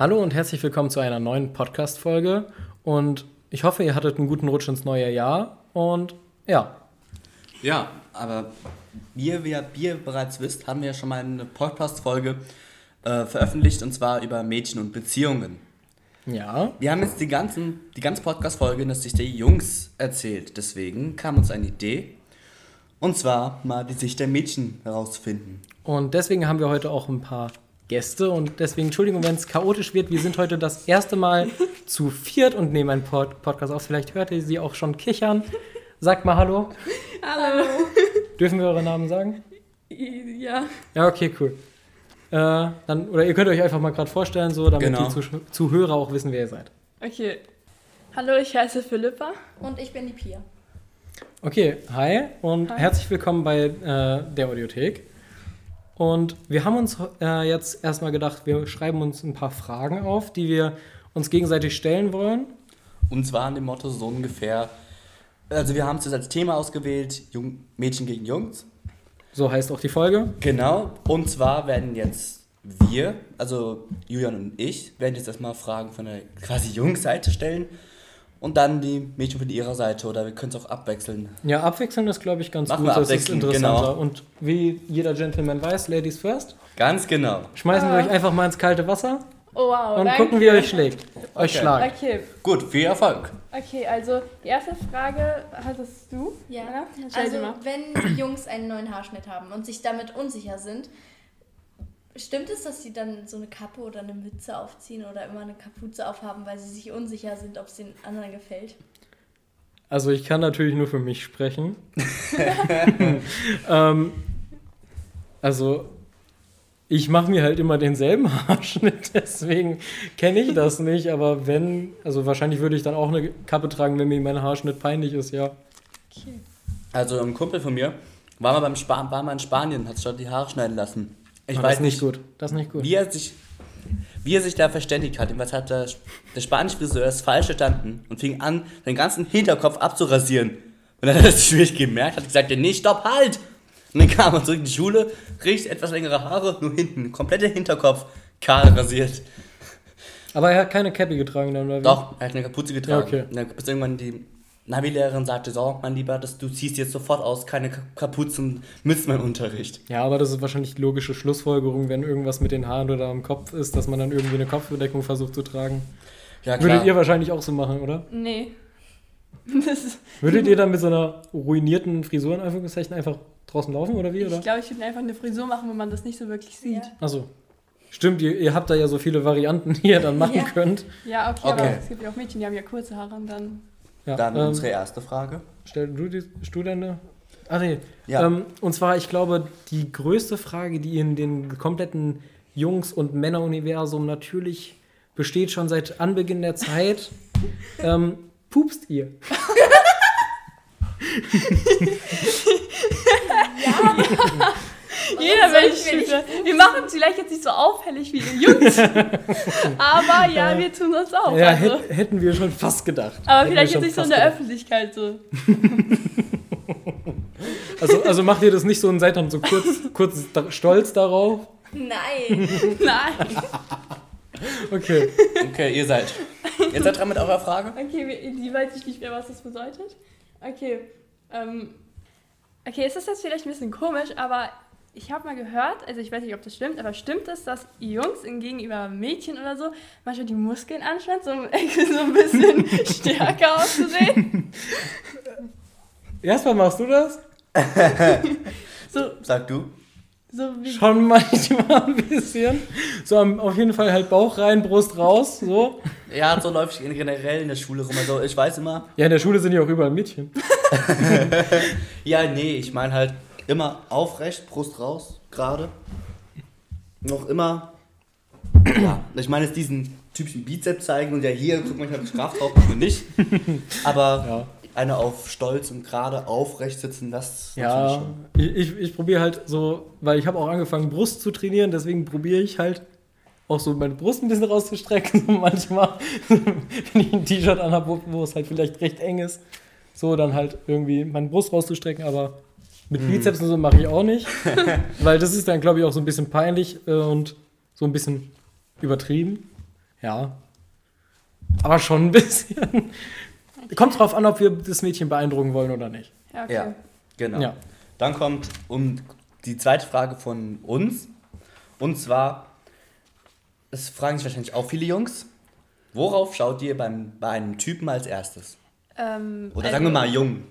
Hallo und herzlich willkommen zu einer neuen Podcast-Folge. Und ich hoffe, ihr hattet einen guten Rutsch ins neue Jahr. Und ja. Ja, aber wie ihr, wie ihr bereits wisst, haben wir ja schon mal eine Podcast-Folge äh, veröffentlicht und zwar über Mädchen und Beziehungen. Ja. Wir haben jetzt die, ganzen, die ganze Podcast-Folge in der Sicht der Jungs erzählt. Deswegen kam uns eine Idee. Und zwar mal die Sicht der Mädchen herauszufinden. Und deswegen haben wir heute auch ein paar Gäste. Und deswegen, Entschuldigung, wenn es chaotisch wird. Wir sind heute das erste Mal zu viert und nehmen einen Pod Podcast auf. Vielleicht hört ihr sie auch schon kichern. Sagt mal Hallo. Hallo. Dürfen wir eure Namen sagen? Ja. Ja, okay, cool. Äh, dann, oder ihr könnt euch einfach mal gerade vorstellen, so, damit Genau. die Zuh Zuhörer auch wissen, wer ihr seid. Okay. Hallo, ich heiße Philippa. Und ich bin die Pia. Okay, hi und Hi. herzlich willkommen bei äh, der Audiothek. Und wir haben uns äh, jetzt erstmal gedacht, wir schreiben uns ein paar Fragen auf, die wir uns gegenseitig stellen wollen. Und zwar an dem Motto so ungefähr. Also, wir haben es jetzt als Thema ausgewählt: Jung, Mädchen gegen Jungs. So heißt auch die Folge. Genau. Und zwar werden jetzt wir, also Julian und ich, werden jetzt erstmal Fragen von der quasi Jungs-Seite stellen. Und dann die Mädchen von ihrer Seite. Oder wir können es auch abwechseln. Ja, abwechseln ist, glaube ich, ganz Machen gut. wir Das ist interessanter. genau. Und wie jeder Gentleman weiß, Ladies first, Ganz genau. schmeißen wir Ah. euch einfach mal ins kalte Wasser Oh, wow. und danke. gucken, wie ihr euch schlägt. Euch Okay. schlagt. Okay, Gut, viel Erfolg. okay, also die erste Frage hattest du. Ja. Anna? Also, wenn Jungs einen neuen Haarschnitt haben und sich damit unsicher sind, stimmt es, dass sie dann so eine Kappe oder eine Mütze aufziehen oder immer eine Kapuze aufhaben, weil sie sich unsicher sind, ob es den anderen gefällt? Also ich kann natürlich nur für mich sprechen. ähm, also ich mache mir halt immer denselben Haarschnitt, deswegen kenne ich das nicht. Aber wenn, also wahrscheinlich würde ich dann auch eine Kappe tragen, wenn mir mein Haarschnitt peinlich ist, ja. Okay. Also, ein Kumpel von mir war mal, beim Spa war mal in Spanien, hat sich dort die Haare schneiden lassen. Ich Aber weiß das ist nicht gut. Das ist nicht gut. Wie er sich, wie er sich da verständigt hat. Jedenfalls hat der, der spanische Friseur es falsch verstanden und fing an, den ganzen Hinterkopf abzurasieren. Und dann hat er es schwierig gemerkt, hat gesagt, nee, stopp, halt! Und dann kam er zurück in die Schule, riecht etwas längere Haare, nur hinten, kompletter Hinterkopf, kahl rasiert. Aber er hat keine Cappy getragen dann, oder wie? Doch, er hat eine Kapuze getragen. Ja, okay. Und dann bis irgendwann die Navi-Lehrerin sagte, so, mein Lieber, das, du ziehst jetzt sofort aus, keine Ka- Kapuzen, müsst mein Unterricht. Ja, aber das ist wahrscheinlich die logische Schlussfolgerung, wenn irgendwas mit den Haaren oder am Kopf ist, dass man dann irgendwie eine Kopfbedeckung versucht zu tragen. Ja, klar. Würdet ihr wahrscheinlich auch so machen, oder? Nee. Würdet ihr dann mit so einer ruinierten Frisur in Anführungszeichen einfach draußen laufen oder wie? Oder? ich glaube, ich würde einfach eine Frisur machen, wo man das nicht so wirklich sieht. Ja. Achso. Stimmt, ihr, ihr habt da ja so viele Varianten, die ihr dann machen Ja. könnt. Ja, okay, Okay. aber es gibt ja auch Mädchen, die haben ja kurze Haare und dann. Ja, Dann ähm, unsere erste Frage. stell du die Studente. Ah nee. Ja. Ähm, und zwar, ich glaube, die größte Frage, die in den kompletten Jungs- und Männeruniversum natürlich besteht, schon seit Anbeginn der Zeit. ähm, pupst ihr? Jeder das. Wir machen es vielleicht jetzt nicht so auffällig wie die Jungs. aber ja, wir tun das auch. ja, also. hätt, hätten wir schon fast gedacht. Aber Hätten vielleicht jetzt nicht so in der gedacht. Öffentlichkeit so. Also, also macht ihr das nicht so und seid dann so kurz, kurz da, stolz darauf? Nein. Nein. Okay. Okay, ihr seid. Ihr seid dran mit eurer Frage? Okay, die weiß ich nicht mehr, was das bedeutet. Okay. Ähm, okay, es ist jetzt vielleicht ein bisschen komisch, aber ich habe mal gehört, also ich weiß nicht, ob das stimmt, aber stimmt es, dass Jungs in gegenüber Mädchen oder so manchmal die Muskeln anspannen, so, um so ein bisschen stärker auszusehen? Erstmal machst du das? So, Sag du. so wie. Schon manchmal ein bisschen. So am, auf jeden Fall halt Bauch rein, Brust raus, so. Ja, so läuft es generell in der Schule rum. Also ich weiß immer, Ja, in der Schule sind ja auch überall Mädchen. ja, nee, ich meine halt immer aufrecht, Brust raus, gerade. Noch immer, ja, ich meine jetzt diesen typischen Bizeps zeigen und ja hier, guck mal, ich habe Kraft drauf, und nicht. Aber Ja. eine auf stolz und gerade aufrecht sitzen, das Ja, schon. ich, ich, ich probiere halt so, weil ich habe auch angefangen Brust zu trainieren, deswegen probiere ich halt auch so meine Brust ein bisschen rauszustrecken. So manchmal, wenn ich ein T-Shirt anhabe, wo, wo es halt vielleicht recht eng ist, so dann halt irgendwie meine Brust rauszustrecken, aber mit Bizeps und so mache ich auch nicht, weil das ist dann, glaube ich, auch so ein bisschen peinlich äh, und so ein bisschen übertrieben. Ja. Aber schon ein bisschen. Kommt drauf an, ob wir das Mädchen beeindrucken wollen oder nicht. Ja, okay. Ja, genau. Ja. Dann kommt um die zweite Frage von uns. Und zwar, es fragen sich wahrscheinlich auch viele Jungs, worauf schaut ihr beim, bei einem Typen als erstes? Ähm, Oder also, sagen wir mal jung.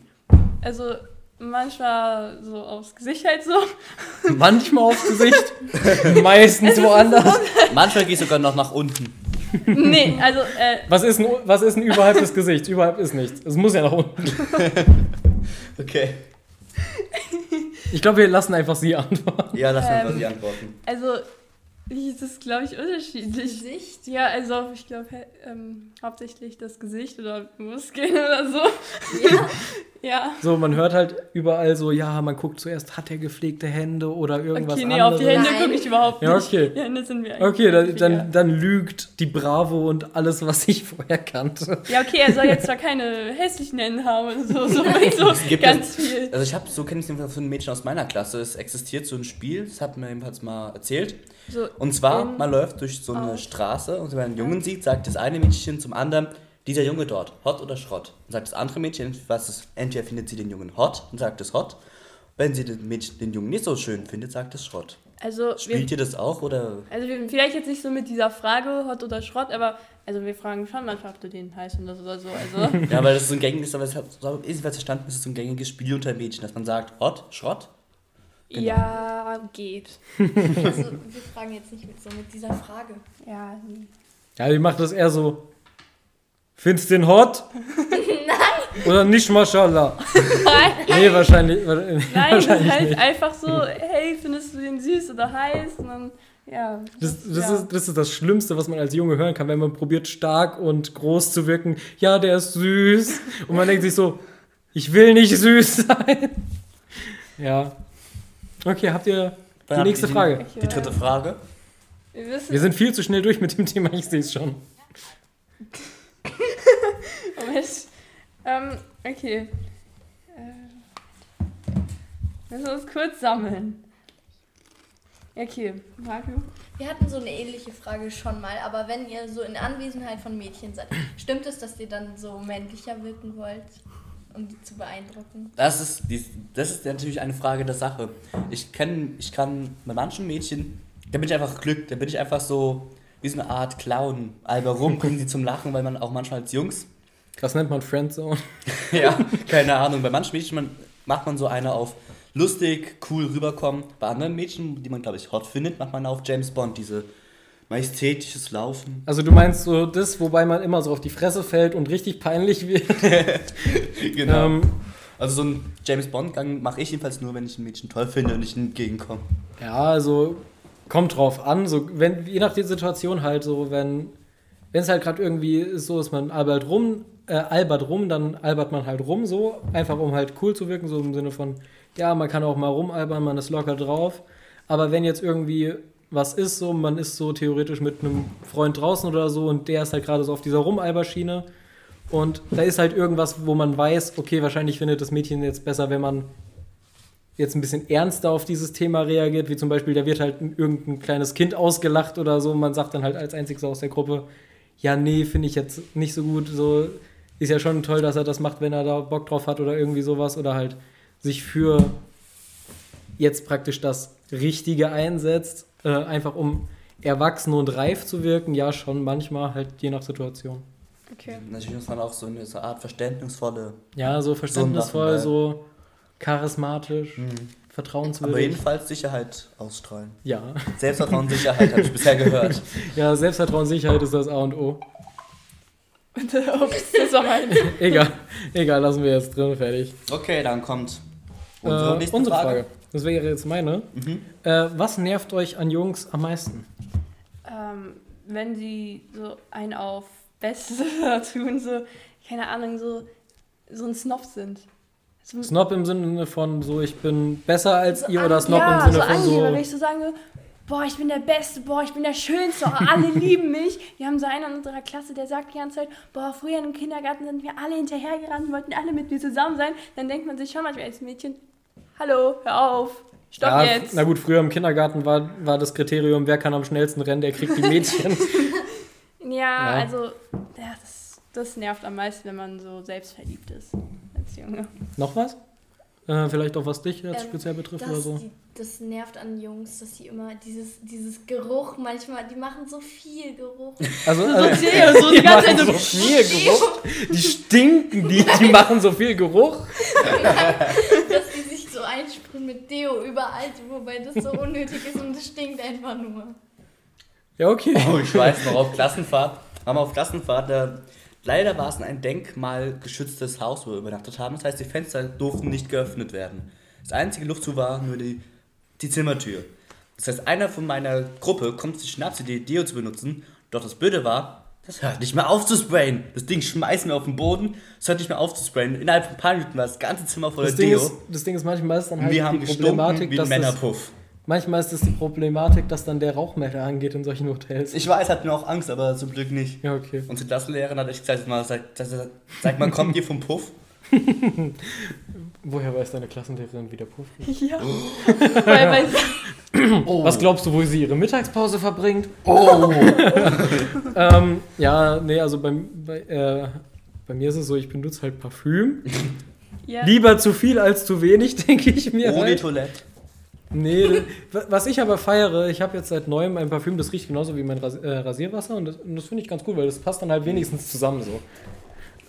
Also manchmal so aufs Gesicht halt so. Manchmal aufs Gesicht, meistens woanders. Manchmal gehst du sogar noch nach unten. nee, also äh, Was ist, denn, was ist denn überhalb des Gesichts? Überhalb ist nichts. Es muss ja nach unten. Okay. Ich glaube, wir lassen einfach sie antworten. Ja, lass uns Ähm, die antworten. also wie ist das glaube ich unterschiedlich. Gesicht? Ja, also ich glaube ähm, hauptsächlich das Gesicht oder Muskeln oder so. Ja. Ja. So, man hört halt überall so, ja, man guckt zuerst, hat er gepflegte Hände oder irgendwas Okay, nee, auf anderes. die Hände gucke ich überhaupt nicht. Ja, okay. Die Hände sind mir eigentlich Okay, dann, dann, dann lügt die Bravo und alles, was ich vorher kannte. Ja, okay, er soll jetzt zwar keine hässlichen Hände haben oder so, so, so gibt ganz viel. Also ich habe, so kenne ich es jedenfalls von einem Mädchen aus meiner Klasse. Es existiert so ein Spiel, das hat mir jedenfalls mal erzählt. So, Und zwar, man läuft durch so eine aus. Straße und wenn man einen Jungen sieht, sagt das eine Mädchen zum anderen, dieser Junge dort, hot oder Schrott. Und sagt das andere Mädchen, was ist, entweder findet sie den Jungen hot und sagt es hot. Wenn sie den, Mädchen, den Jungen nicht so schön findet, sagt es Schrott. Also, wir, Spielt ihr das auch oder? also wir, vielleicht jetzt nicht so mit dieser Frage, Hot oder Schrott, aber also wir fragen schon manchmal, ob du den heiß findest oder so. Also, Ja, weil das ist so ein gängiges, aber es hat so ebenfalls verstanden, es ist so ein gängiges Spiel unter Mädchen, dass man sagt, hot, Schrott. Genau. ja, geht. Also, wir fragen jetzt nicht mit so mit dieser Frage. Ja, Ja, die macht das eher so. Findest du den hot? Nein. Oder nicht, mashallah? Nein, Nee, wahrscheinlich, nein, wahrscheinlich halt nicht. einfach so, hey, findest du den süß oder heiß? Und dann, ja. Das, das, ja. ist, das ist das Schlimmste, was man als Junge hören kann, wenn man probiert, stark und groß zu wirken. Ja, der ist süß. Und man denkt sich so, ich will nicht süß sein. Ja. Okay, habt ihr die Dann nächste ihr Frage? Die dritte Frage. Wir wissen, Wir sind viel zu schnell durch mit dem Thema, ich sehe es schon. Moment. Ähm, okay. Äh, müssen wir uns kurz sammeln. Okay, Marco. Wir hatten so eine ähnliche Frage schon mal, aber wenn ihr so in Anwesenheit von Mädchen seid, stimmt es, dass ihr dann so männlicher wirken wollt, um die zu beeindrucken? Das ist, die, das ist natürlich eine Frage der Sache. Ich, kenn, ich kann bei manchen Mädchen, da bin ich einfach Glück, da bin ich einfach so wie so eine Art Clown. Alber rum, bringen sie zum Lachen, weil man auch manchmal als Jungs, Das nennt man Friendzone. ja, keine Ahnung, bei manchen Mädchen man, macht man so eine auf lustig, cool rüberkommen. Bei anderen Mädchen, die man glaube ich hot findet, macht man auf James Bond, diese majestätisches Laufen. Also du meinst so das, wobei man immer so auf die Fresse fällt und richtig peinlich wird. Genau. Ähm, also so ein James Bond-Gang mache ich jedenfalls nur, wenn ich ein Mädchen toll finde und nicht entgegenkomme. Ja, also kommt drauf an. So, wenn, je nach der Situation halt so, wenn wenn es halt gerade irgendwie ist, so ist man albert rum, äh, albert rum, dann albert man halt rum so, einfach um halt cool zu wirken, so im Sinne von, ja, man kann auch mal rumalbern, man ist locker drauf. Aber wenn jetzt irgendwie was ist, so, man ist so theoretisch mit einem Freund draußen oder so und der ist halt gerade so auf dieser Rumalberschiene und da ist halt irgendwas, wo man weiß, okay, wahrscheinlich findet das Mädchen jetzt besser, wenn man jetzt ein bisschen ernster auf dieses Thema reagiert, wie zum Beispiel, da wird halt irgendein kleines Kind ausgelacht oder so, und man sagt dann halt als einziges aus der Gruppe, ja, nee, finde ich jetzt nicht so gut, so ist ja schon toll, dass er das macht, wenn er da Bock drauf hat oder irgendwie sowas oder halt sich für jetzt praktisch das Richtige einsetzt, äh, einfach um erwachsen und reif zu wirken, ja, schon manchmal halt je nach Situation. Okay. Natürlich muss man auch so eine so Art verständnisvolle Ja, so verständnisvoll, so charismatisch, Mhm. vertrauenswürdig. Aber jedenfalls Sicherheit ausstrahlen. ja. Selbstvertrauen, Sicherheit habe ich bisher gehört. ja, Selbstvertrauen, Sicherheit ist das A und O. Ups, das war mein. Egal, egal, lassen wir jetzt drin, fertig. Okay, dann kommt unsere Äh, nächste unsere Frage. Frage. Das wäre jetzt meine. Mhm. Äh, was nervt euch an Jungs am meisten? ähm, wenn sie so einen auf Beste tun, so, keine Ahnung, so, so ein Snob sind. So, Snob im Sinne von so, ich bin besser als so ihr oder Snob ja, im Sinne so von so. so sagen so, boah, ich bin der Beste, boah, ich bin der Schönste, oh, alle lieben mich. Wir haben so einen in unserer Klasse, der sagt die ganze Zeit, boah, früher im Kindergarten sind wir alle hinterhergerannt, wollten alle mit mir zusammen sein. Dann denkt man sich schon manchmal als Mädchen, hallo, hör auf, stopp Ja, jetzt. na gut, früher im Kindergarten war, war das Kriterium, wer kann am schnellsten rennen, der kriegt die Mädchen. Ja, Ja. also, ja, das, das nervt am meisten, wenn man so selbstverliebt ist als Junge. Noch was? Äh, vielleicht auch was dich jetzt Ähm, speziell betrifft oder so? die, das nervt an Jungs, dass sie immer dieses, dieses Geruch manchmal, die machen so viel Geruch. Also, So, also Theo, so die ganze Zeit so. viel Geruch. Die stinken, die, die machen so viel Geruch. dass die sich so einsprühen mit Deo überall, wobei das so unnötig ist und es stinkt einfach nur. Ja, okay. Oh, ich weiß noch, auf Klassenfahrt, haben wir auf Klassenfahrt, äh, leider war es ein denkmalgeschütztes Haus, wo wir übernachtet haben. Das heißt, die Fenster durften nicht geöffnet werden. Das einzige Luftzu war nur die, die Zimmertür. Das heißt, einer von meiner Gruppe kommt sich Schnapsidee, Deo zu benutzen. Doch das Blöde war, das hört nicht mehr auf zu sprayen. Das Ding schmeißen wir auf den Boden, es hört nicht mehr auf zu sprayen. Innerhalb von ein paar Minuten war das ganze Zimmer voller Das Ding, Deo. ist, das Ding ist manchmal ist dann halt wir haben die Problematik, wie ein das, Männerpuff. Manchmal ist es die Problematik, dass dann der Rauchmelder angeht in solchen Hotels. Ich weiß, hatten wir auch Angst, aber zum Glück nicht. ja, okay. Unsere Klassenlehrerin hat echt gesagt, mal, sag, sag, sag mal, kommt ihr vom Puff? Woher weiß deine Klassenlehrerin, wie der Puff riecht? Ja. Weil, weil, Was glaubst du, wo sie ihre Mittagspause verbringt? Oh! ähm, ja, nee, also bei, bei, äh, bei mir ist es so, ich benutze halt Parfüm. ja. Lieber zu viel als zu wenig, denke ich mir. Ohne Halt. Toilette. Nee, wa- was ich aber feiere, ich habe jetzt seit neuem ein Parfüm, das riecht genauso wie mein äh, Rasierwasser und das, das finde ich ganz cool, weil das passt dann halt wenigstens zusammen so.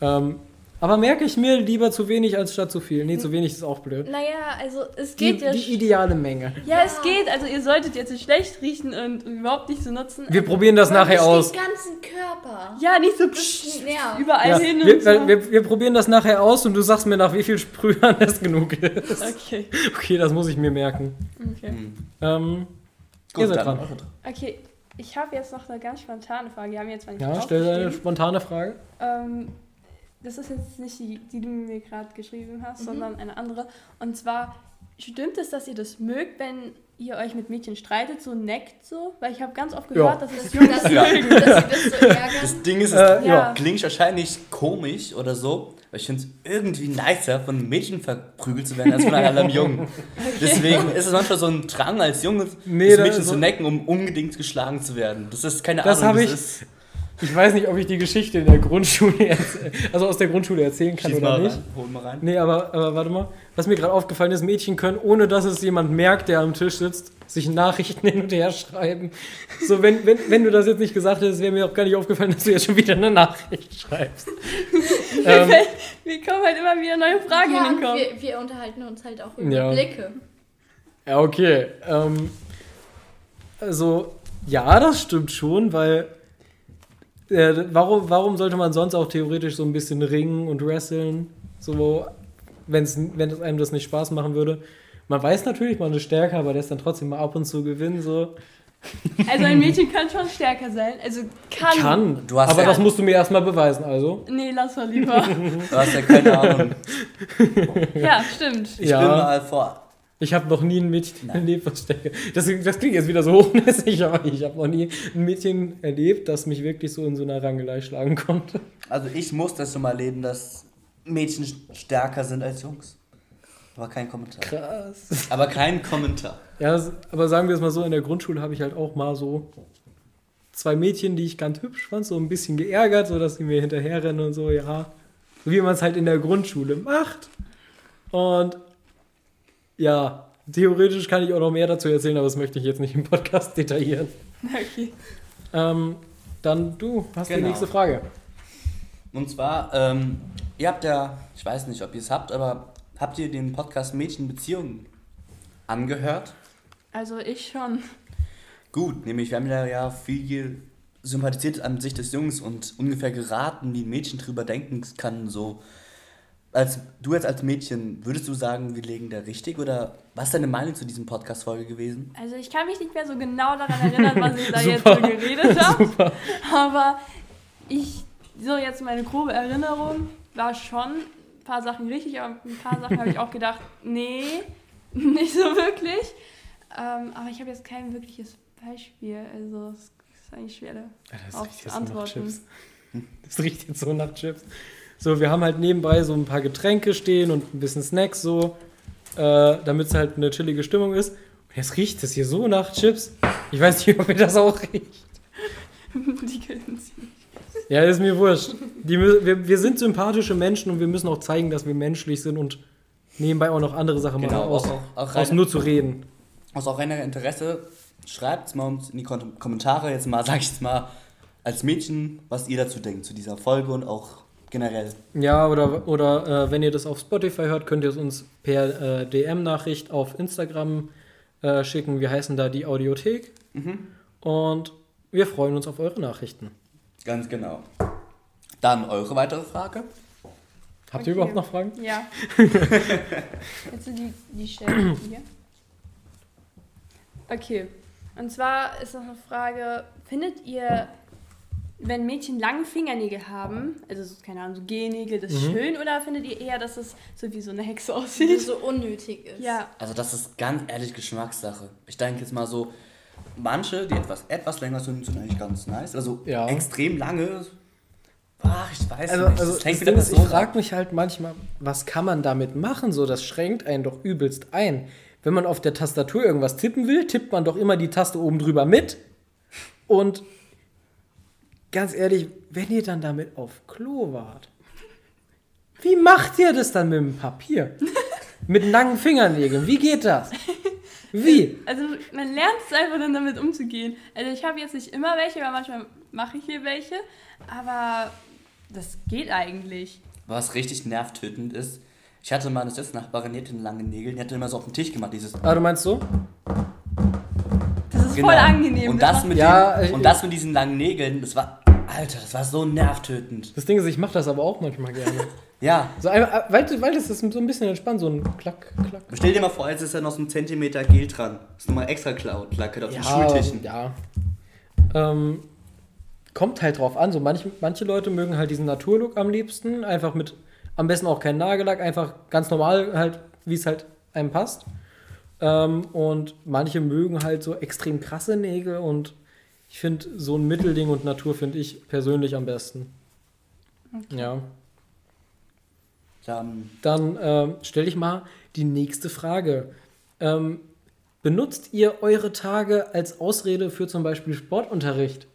Ähm, aber merke ich mir lieber zu wenig als statt zu viel. Nee, zu wenig ist auch blöd. naja, also es Die, geht ja. die ideale Menge. ja, es geht. Also ihr solltet jetzt nicht schlecht riechen und überhaupt nicht so nutzen. Wir probieren das nachher Nicht aus. Den ganzen Körper. ja, nicht so nervt. überall Ja, hin wir, und so. wir, wir probieren das nachher aus und du sagst mir, nach wie viel Sprühern es genug ist. okay. Okay, das muss ich mir merken. okay. Ähm, Gut, Ihr seid dann dran. Okay, ich habe jetzt noch eine ganz spontane Frage. Die haben wir jetzt zwar nicht ja, stell eine spontane Frage. Ähm, das ist jetzt nicht die, die du mir gerade geschrieben hast, sondern eine andere. Und zwar, stimmt es, dass ihr das mögt, wenn ihr euch mit Mädchen streitet, so neckt so? Weil ich habe ganz oft gehört, Ja. dass es Jungs dass, Ja. sie das so ärgern. Das Ding ist, es Äh, ja. klingt wahrscheinlich komisch oder so, aber ich finde es irgendwie nicer, von einem Mädchen verprügelt zu werden, als von einem Jungen. Deswegen ist es manchmal so ein Drang als Junge, Nee, das Mädchen so- zu necken, um unbedingt geschlagen zu werden. Das ist keine Das Ahnung, das ich- ist. Ich weiß nicht, ob ich die Geschichte in der Grundschule, also aus der Grundschule erzählen kann Schieß oder mal nicht. rein, hol mal rein. Nee, aber, aber warte mal. Was mir gerade aufgefallen ist, Mädchen können, ohne dass es jemand merkt, der am Tisch sitzt, sich Nachrichten hin und her schreiben. So, wenn, wenn, wenn du das jetzt nicht gesagt hättest, wäre mir auch gar nicht aufgefallen, dass du jetzt schon wieder eine Nachricht schreibst. ähm, Mir kommen halt immer wieder neue Fragen Ja, in den Kopf. wir, wir unterhalten uns halt auch über Ja. Blicke. ja, okay. Ähm, also, ja, das stimmt schon, weil äh, warum, warum sollte man sonst auch theoretisch so ein bisschen ringen und wresteln? So, wenn's, wenn es einem das nicht Spaß machen würde. Man weiß natürlich, man ist stärker, aber der ist dann trotzdem mal ab und zu gewinnen. So. Also ein Mädchen kann schon stärker sein. Also kann. Kann. Du hast aber ja- das musst du mir erstmal beweisen, also. Nee, lass mal lieber. Du hast ja keine Ahnung. ja, stimmt. Ich Ja. bin mal vor. Ich habe noch nie ein Mädchen Nein. erlebt, was stärker. Das, das klingt jetzt wieder so hochnäsig, aber ich habe noch nie ein Mädchen erlebt, das mich wirklich so in so einer Rangelei schlagen konnte. Also ich muss das schon mal erleben, dass Mädchen stärker sind als Jungs. Aber kein Kommentar. Krass. Aber kein Kommentar. Ja, aber sagen wir es mal so, in der Grundschule habe ich halt auch mal so zwei Mädchen, die ich ganz hübsch fand, so ein bisschen geärgert, so dass sie mir hinterherrennen und so, ja. So wie man es halt in der Grundschule macht. Und ja, theoretisch kann ich auch noch mehr dazu erzählen, aber das möchte ich jetzt nicht im Podcast detaillieren. Okay. Ähm, dann du, hast die Genau. nächste Frage. Und zwar, ähm, ihr habt ja, ich weiß nicht, ob ihr es habt, aber habt ihr den Podcast Mädchenbeziehungen angehört? Also ich schon. Gut, nämlich wir haben ja, ja viel sympathisiert an sich des Jungs und ungefähr geraten, wie ein Mädchen drüber denken kann, so. Als du jetzt als Mädchen, würdest du sagen, wir legen da richtig oder was ist deine Meinung zu diesem Podcast-Folge gewesen? Also ich kann mich nicht mehr so genau daran erinnern, was ich da jetzt so geredet habe. Aber ich, so jetzt meine grobe Erinnerung war schon ein paar Sachen richtig, aber ein paar Sachen habe ich auch gedacht, nee, nicht so wirklich. Ähm, aber ich habe jetzt kein wirkliches Beispiel. Also es ist eigentlich schwer da Das auf riecht zu jetzt so nach antworten. Chips. Das riecht jetzt so nach Chips. So, wir haben halt nebenbei so ein paar Getränke stehen und ein bisschen Snacks so, äh, damit es halt eine chillige Stimmung ist. Und jetzt riecht es hier so nach Chips. Ich weiß nicht, ob ihr das auch riecht. Die können sie nicht. Ja, ist mir wurscht. Die, wir, wir sind sympathische Menschen und wir müssen auch zeigen, dass wir menschlich sind und nebenbei auch noch andere Sachen Genau, machen, aus, auch- auch aus rein- nur zu reden. Aus auch reiner Interesse, schreibt es mal uns in die Kommentare jetzt mal, sag ich jetzt mal, als Mädchen, was ihr dazu denkt, zu dieser Folge und auch generell. Ja, oder, oder äh, wenn ihr das auf Spotify hört, könnt ihr es uns per äh, DM-Nachricht auf Instagram äh, schicken. Wir heißen da die Audiothek. Und wir freuen uns auf eure Nachrichten. Ganz genau. Dann eure weitere Frage. Habt Okay. ihr überhaupt noch Fragen? Ja. Jetzt sind die, die Stellen hier. Okay. Und zwar ist noch eine Frage: Findet ihr, wenn Mädchen lange Fingernägel haben, also so, keine Ahnung, so Gennägel, das Mhm. schön oder findet ihr eher, dass es so wie so eine Hexe Die aussieht? so unnötig ist. Ja. Also das ist ganz ehrlich Geschmackssache. Ich denke jetzt mal so, manche, die etwas, etwas länger sind, sind eigentlich ganz nice. Also Ja. extrem lange, ach, ich weiß Also, nicht. also das das hängt Ding wieder ist, ich frage mich halt manchmal, was kann man damit machen? So, das schränkt einen doch übelst ein. Wenn man auf der Tastatur irgendwas tippen will, tippt man doch immer die Taste oben drüber mit. Und ganz ehrlich, wenn ihr dann damit auf Klo wart, wie macht ihr das dann mit dem Papier? mit langen Fingernägeln, wie geht das? Wie? Also man lernt es einfach dann damit umzugehen. Also ich habe jetzt nicht immer welche, weil manchmal mache ich hier welche, aber das geht eigentlich. Was richtig nervtötend ist, ich hatte mal eine Sitznachbarin, die hatte lange Nägel, die hatte immer so auf den Tisch gemacht, dieses Ah, du meinst so? Das ist Genau. voll angenehm. Und das, mit Ja, den, und das mit diesen langen Nägeln, das war, Alter, das war so nervtötend. Das Ding ist, ich mache das aber auch manchmal gerne. Ja, So einfach, weil, weil das ist so ein bisschen entspannt, so ein Klack, Klack. stell dir mal vor, jetzt ist da noch so ein Zentimeter Gel dran. Das ist nochmal extra Cloud, Lacke auf den Schultischen. Ja. Ähm, kommt halt drauf an. So manche, manche Leute mögen halt diesen Naturlook am liebsten. Einfach mit, am besten auch kein Nagellack, einfach ganz normal halt, wie es halt einem passt. Ähm, und manche mögen halt so extrem krasse Nägel und ich finde so ein Mittelding und Natur finde ich persönlich am besten. Ja. Dann, Dann ähm, stelle ich mal die nächste Frage. Ähm, benutzt ihr eure Tage als Ausrede für zum Beispiel Sportunterricht?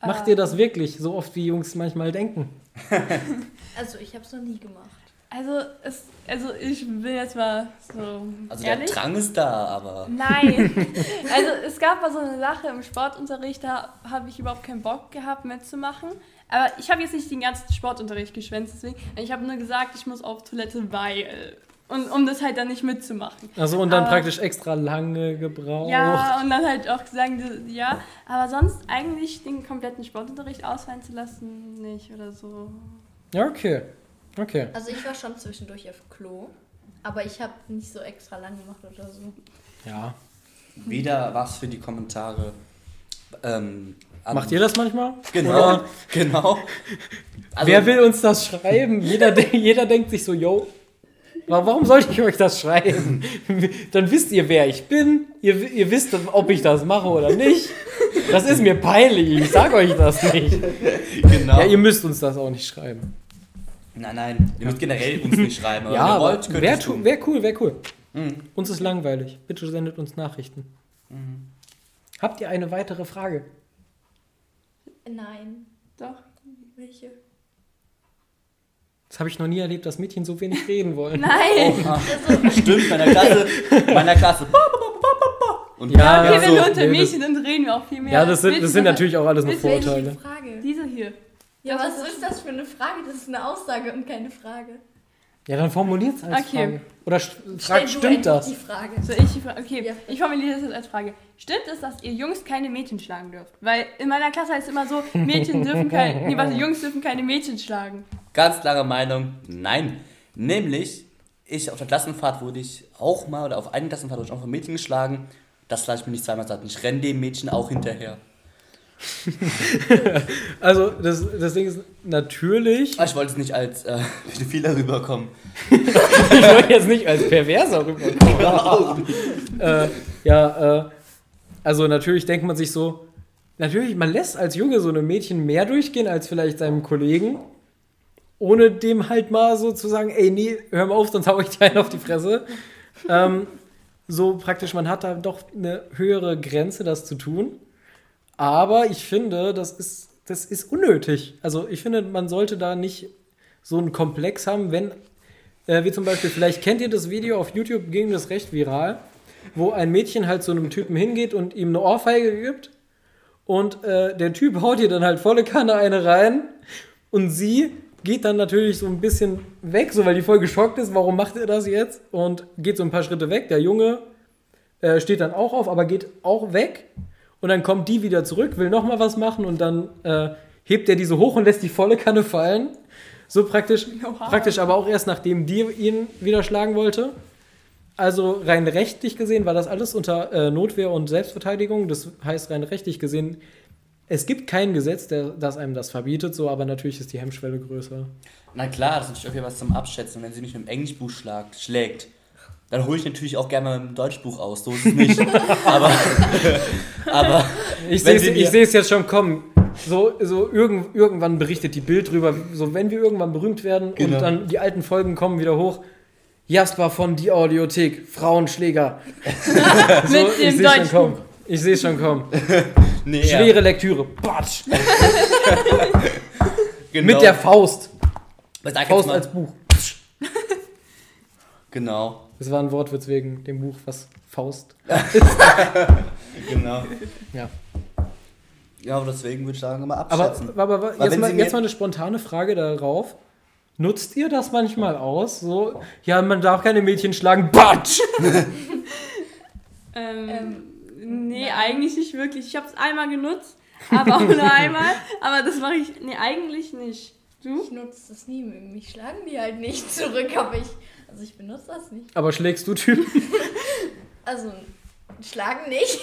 Macht ihr das wirklich so oft, wie Jungs manchmal denken? Also ich habe es noch nie gemacht. Also, es, also ich bin jetzt mal so also ehrlich. der Drang ist da, aber Nein. Also es gab mal so eine Sache im Sportunterricht, da habe ich überhaupt keinen Bock gehabt mitzumachen. Aber ich habe jetzt nicht den ganzen Sportunterricht geschwänzt, deswegen. Ich habe nur gesagt, ich muss auf Toilette, weil. Und um das halt dann nicht mitzumachen. Also und dann Aber- praktisch extra lange gebraucht. Ja, und dann halt auch sagen, ja. Aber sonst eigentlich den kompletten Sportunterricht ausfallen zu lassen, nicht oder so. Ja, okay. Okay. Also ich war schon zwischendurch auf Klo, aber ich habe nicht so extra lang gemacht oder so. Ja. wieder was für die Kommentare. Ähm, Macht ihr das manchmal? Genau, Oder genau. Also, wer will uns das schreiben? Jeder, de jeder denkt sich so, yo, wa- warum sollte ich euch das schreiben? Dann wisst ihr, wer ich bin. Ihr, ihr wisst, ob ich das mache oder nicht. Das ist mir peinlich. Ich sag euch das nicht. Genau. Ja, ihr müsst uns das auch nicht schreiben. Nein, nein, ihr müsst generell uns nicht schreiben. Aber ja, wenn wollt, wäre tun. wär cool, wäre cool. Mhm. Uns ist langweilig. Bitte sendet uns Nachrichten. Habt ihr eine weitere Frage? Nein. Doch. Welche? Das habe ich noch nie erlebt, dass Mädchen so wenig reden wollen. Nein! Also, Stimmt, meiner Klasse, meiner Klasse. Und Ja, okay, ja, wenn so, wir unter nee, Mädchen sind, reden wir auch viel mehr. Ja, das sind, das sind natürlich auch alles nur Vorurteile. welche Frage? Ja, Das was ist- ist das für eine Frage? Das ist eine Aussage und keine Frage. Ja, dann formuliert es als Okay. Frage. Oder fragt, du stimmt das? die Frage. So, ich die Frage. Okay, Ja. ich formuliere das jetzt als Frage. Stimmt es, dass ihr Jungs keine Mädchen schlagen dürft? Weil in meiner Klasse heißt es immer so, Mädchen dürfen keine, nee, warte, Jungs dürfen keine Mädchen schlagen. Ganz klare Meinung, nein. Nämlich, ich auf der Klassenfahrt wurde ich auch mal, oder auf einer Klassenfahrt wurde ich auch von Mädchen geschlagen. Das lasse ich mir nicht zweimal sagen. Ich renne dem Mädchen auch hinterher. Also, das, das Ding ist natürlich, Aber ich wollte es nicht als äh, Pädophiler rüberkommen. ich wollte jetzt nicht als perverser rüberkommen. äh, ja, äh, also natürlich denkt man sich so, natürlich, man lässt als Junge so einem Mädchen mehr durchgehen als vielleicht seinem Kollegen, ohne dem halt mal so zu sagen, ey, nee, hör mal auf, sonst hau ich dir einen auf die Fresse. Ähm, so praktisch, man hat da doch eine höhere Grenze, das zu tun. Aber ich finde, das ist das ist unnötig. Also ich finde, man sollte da nicht so einen Komplex haben, wenn, äh, wie zum Beispiel, vielleicht kennt ihr das Video auf YouTube, ging das recht viral, wo ein Mädchen halt zu einem Typen hingeht und ihm eine Ohrfeige gibt und äh, der Typ haut ihr dann halt volle Kanne eine rein und sie geht dann natürlich so ein bisschen weg, so weil die voll geschockt ist, warum macht er das jetzt? Und geht so ein paar Schritte weg. Der Junge äh, steht dann auch auf, aber geht auch weg. Und dann kommt die wieder zurück, will nochmal was machen und dann äh, hebt er diese hoch und lässt die volle Kanne fallen. So praktisch, Oha. praktisch aber auch erst nachdem die ihn wieder schlagen wollte. Also rein rechtlich gesehen war das alles unter äh, Notwehr und Selbstverteidigung. Das heißt rein rechtlich gesehen, es gibt kein Gesetz, der, das einem das verbietet, so, aber natürlich ist die Hemmschwelle größer. Na klar, das ist natürlich auch wieder was zum Abschätzen. Wenn sie mich mit dem Englischbuch schlägt, dann hole ich natürlich auch gerne mal dem Deutschbuch aus. So ist es nicht. aber, aber Ich sehe es jetzt schon kommen. So, so irgend, irgendwann berichtet die Bild drüber, so wenn wir irgendwann berühmt werden Genau. und dann die alten Folgen kommen wieder hoch. Jasper von die Audiothek, Frauenschläger. so, Mit ich dem Deutschbuch. Ich sehe schon kommen. nee, Schwere Lektüre. Batsch. genau. Mit der Faust. Faust mal- als Buch. Genau, Das war ein Wortwitz wegen dem Buch, was Faust. genau. Ja. Ja, aber deswegen würde ich sagen, mal Aber, abschätzen. aber, aber Weil jetzt, mal, jetzt mal eine spontane Frage darauf. Nutzt ihr das manchmal aus? So, ja, man darf keine Mädchen schlagen. Batsch! Ähm, Ähm, nee, eigentlich nicht wirklich. Ich habe es einmal genutzt, aber auch nur einmal. Aber das mache ich, nee, eigentlich nicht. Du? Ich nutze das nie. Mich schlagen die halt nicht zurück, aber ich. Also ich benutze das nicht. Aber schlägst du Typen? Also schlagen nicht.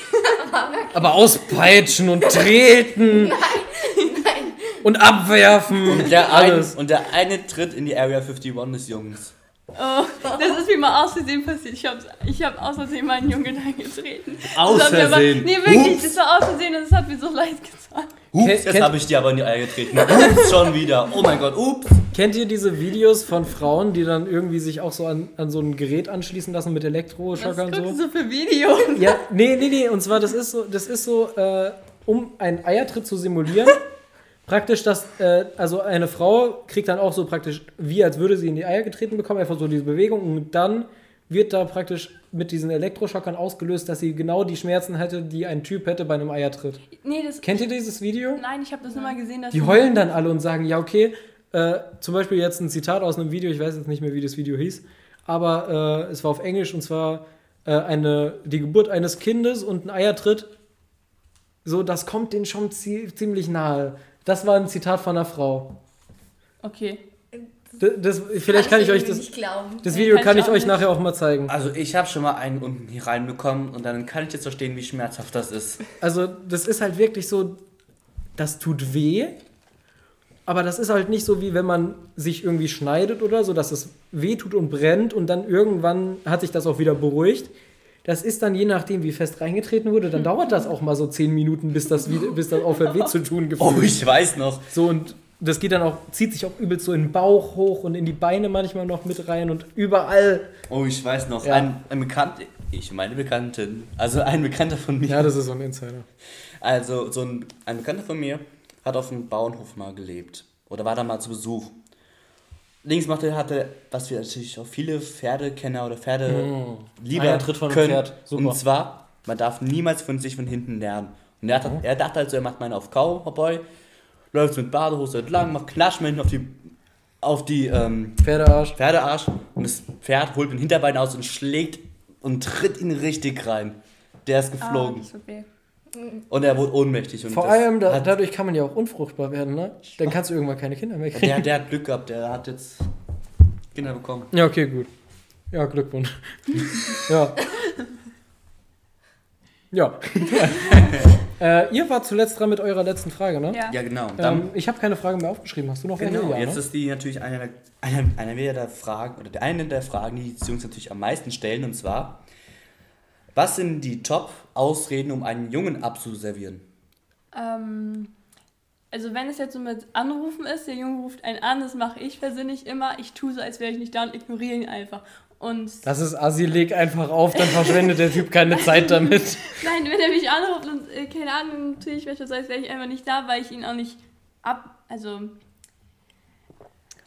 aber Aber auspeitschen und treten nein. und abwerfen. Und der, ein, alles. und der eine tritt in die Area 51 des Jungs. Oh, das ist mir mal aus Versehen passiert. Ich habe ich hab aus Versehen meinen Jungen da getreten. Aus Versehen. Nee, wirklich, Ups. das war aus Versehen und das hat mir so leid getan. Ups, jetzt habe ich dir aber in die Eier getreten. Ups, schon wieder. Oh mein Gott, ups. Kennt ihr diese Videos von Frauen, die dann irgendwie sich auch so an, an so ein Gerät anschließen lassen mit Was Elektroschocker und so? du für Videos? Ja, nee, nee, nee. Und zwar, das ist so, das ist so, äh, um einen Eiertritt zu simulieren. praktisch, dass, äh, also eine Frau kriegt dann auch so praktisch, wie als würde sie in die Eier getreten bekommen, einfach so diese Bewegung. Und dann wird da praktisch mit diesen Elektroschockern ausgelöst, dass sie genau die Schmerzen hätte, die ein Typ hätte bei einem Eiertritt. Nee, das. Kennt ihr dieses Video? Nein, ich habe das nur mal gesehen, dass. Die heulen dann alle und sagen, ja, okay, äh, zum Beispiel jetzt ein Zitat aus einem Video, ich weiß jetzt nicht mehr, wie das Video hieß, aber äh, es war auf Englisch und zwar äh, eine, die Geburt eines Kindes und ein Eiertritt. So, das kommt denen schon zie ziemlich nahe. Das war ein Zitat von einer Frau. Okay. D das, vielleicht kann ich euch das, nicht glauben. das Nee, Video kann kann ich ich auch euch nicht. nachher auch mal zeigen. Also ich habe schon mal einen unten hier reinbekommen und dann kann ich jetzt verstehen, wie schmerzhaft das ist. Also, das ist halt wirklich so, das tut weh, aber das ist halt nicht so, wie wenn man sich irgendwie schneidet oder so, dass es weh tut und brennt und dann irgendwann hat sich das auch wieder beruhigt. Das ist dann je nachdem, wie fest reingetreten wurde, dann dauert das auch mal so zehn Minuten, bis das, bis das aufhört weh zu tun. Oh, gefühlt. ich weiß noch. So und das geht dann auch, zieht sich auch übelst so in den Bauch hoch und in die Beine manchmal noch mit rein und überall. Oh, ich weiß noch. Ja. Ein, ein Bekannter, ich meine Bekannten, also ein Bekannter von mir. Ja, das ist so ein Insider. Also so ein, ein Bekannter von mir hat auf einem Bauernhof mal gelebt. Oder war da mal zu Besuch. Links machte hatte, was wir natürlich auch viele Pferdekenner oder Pferde lieber Einer tritt von können. Pferd. Super. Und zwar, man darf niemals von sich von hinten lernen. Und er, hat, er dachte also, er macht meine auf Cowboy, läuft mit Badehose entlang, macht Klatschmännchen auf die, auf die ähm, Pferdearsch. Pferdearsch und das Pferd holt den Hinterbein aus und schlägt und tritt ihn richtig rein. Der ist Ah, geflogen. das tut weh. Und er wurde ohnmächtig. Und Vor allem, da, hat, dadurch kann man ja auch unfruchtbar werden, ne? Dann kannst du irgendwann keine Kinder mehr kriegen. der, der hat Glück gehabt, der hat jetzt Kinder bekommen. Ja, okay, gut. Ja, Glückwunsch. ja. Ja. äh, ihr wart zuletzt dran mit eurer letzten Frage, ne? Ja. Ja, genau. Dann, Ähm, ich habe keine Frage mehr aufgeschrieben. Hast du noch genau. eine? Ja, Jetzt ne? ist die natürlich eine, der- eine, eine der Fragen, oder der- eine der Fragen, die die Jungs natürlich am meisten stellen, und zwar: Was sind die Top-Ausreden, um einen Jungen abzuservieren? Ähm, also wenn es jetzt so mit Anrufen ist, der Junge ruft einen an, das mache ich persönlich immer. Ich tue so, als wäre ich nicht da und ignoriere ihn einfach. Und Das ist Assi, leg einfach auf, dann verschwendet der Typ keine Zeit damit. nein, wenn er mich anruft und äh, keine Ahnung, tue ich welche, so, als wäre ich einfach nicht da, weil ich ihn auch nicht ab, also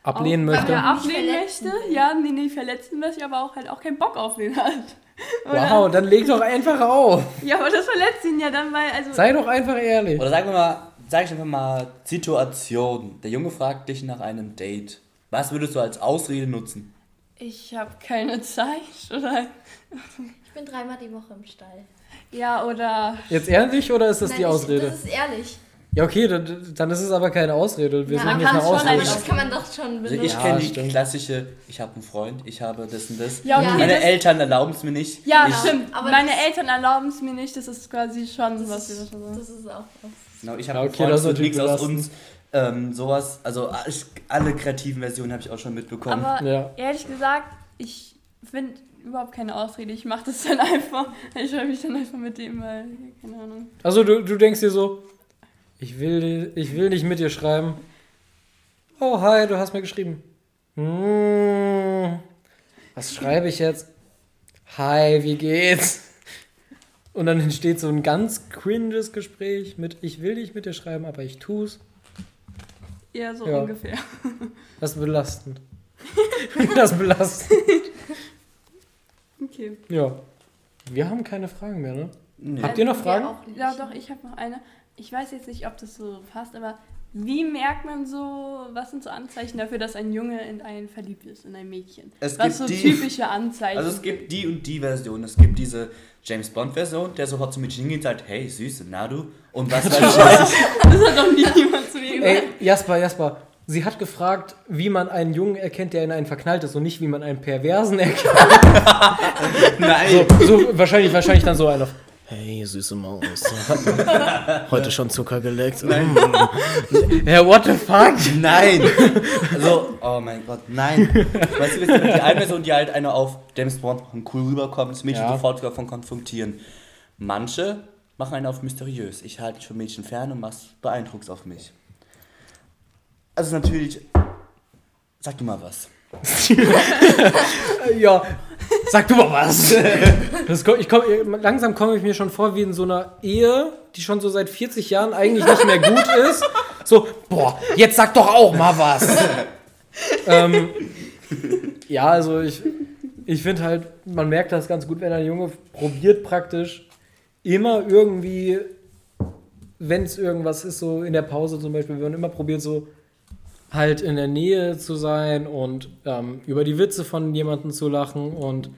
Ablehnen auch, möchte. Ja, ablehnen möchte. Ja, nee, nee, verletzen möchte, aber auch halt auch keinen Bock auf den hat. Wow, dann leg doch einfach auf. Ja, aber das verletzt ihn ja dann, weil, also. Sei doch einfach ehrlich. Oder sagen wir mal, sag ich einfach mal Situation. Der Junge fragt dich nach einem Date. Was würdest du als Ausrede nutzen? Ich habe keine Zeit oder. Ich bin dreimal die Woche im Stall. Ja, oder. Jetzt ehrlich oder ist das Nein, die ich- Ausrede? Das ist ehrlich. Ja, okay, dann, dann ist es aber keine Ausrede. Wir Ja, suchen man nicht kann eine schon Ausrede. eine- Das kann man doch schon Also benutzen. ich Ja, kenne die stimmt. klassische, ich habe einen Freund, ich habe das und das. Ja, okay, Meine das- Eltern erlauben es mir nicht. Ja, ich, stimmt. aber Meine Eltern erlauben es mir nicht. Das ist quasi schon Das was ist, schon das ist auch was. Genau, ich habe Ja, einen okay, Freund, das nichts aus uns. Ähm, sowas, also ich, alle kreativen Versionen habe ich auch schon mitbekommen. Aber Ja. ehrlich gesagt, ich finde überhaupt keine Ausrede. Ich mache das dann einfach. Ich schreibe mich dann einfach mit dem, weil, keine Ahnung. Also du, du denkst dir so, ich will, ich will nicht mit dir schreiben. Oh, hi, du hast mir geschrieben. Hm, was schreibe ich jetzt? Hi, wie geht's? Und dann entsteht so ein ganz cringes Gespräch mit, ich will nicht mit dir schreiben, aber ich tu's. Eher so Ja. ungefähr. Das ist belastend. das ist belastend. Okay. Ja. Wir haben keine Fragen mehr, ne? Nee. Habt ihr noch Fragen? Ja, doch, ich habe noch eine. Ich weiß jetzt nicht, ob das so passt, aber wie merkt man so, was sind so Anzeichen dafür, dass ein Junge in einen verliebt ist, in ein Mädchen? Es was gibt so die- typische Anzeichen? Also es gibt die und die Version. Es gibt diese James Bond Version, der sofort zum Mädchen hingeht und sagt, hey Süße, na du? Und was weiß ich. das hat doch nie jemand zu mir gesagt. Ey, Jasper, Jasper. Sie hat gefragt, wie man einen Jungen erkennt, der in einen verknallt ist und nicht, wie man einen Perversen erkennt. Nein. So, so wahrscheinlich, wahrscheinlich dann so einer. Hey, süße Maus. Heute schon Zucker geleckt. Mm. Ja, what the fuck? Nein! Also, oh mein Gott, nein. Weißt du, gibt die eine Version, die halt einer auf James Bond machen, cool rüberkommt, das Mädchen Ja. sofort davon konfrontieren. Manche machen einen auf mysteriös. Ich halte mich von Mädchen fern und mach's beeindruckst auf mich. Also natürlich, sag du mal was. Ja, sag du mal was. Das, komm- ich komm, langsam komme ich mir schon vor wie in so einer Ehe, die schon so seit 40 Jahren eigentlich nicht mehr gut ist. So, boah, jetzt sag doch auch mal was. ähm, ja, also ich, ich finde halt, man merkt das ganz gut, wenn ein Junge probiert praktisch immer irgendwie, wenn es irgendwas ist, so in der Pause zum Beispiel, wenn man immer probiert so halt in der Nähe zu sein und ähm, über die Witze von jemandem zu lachen und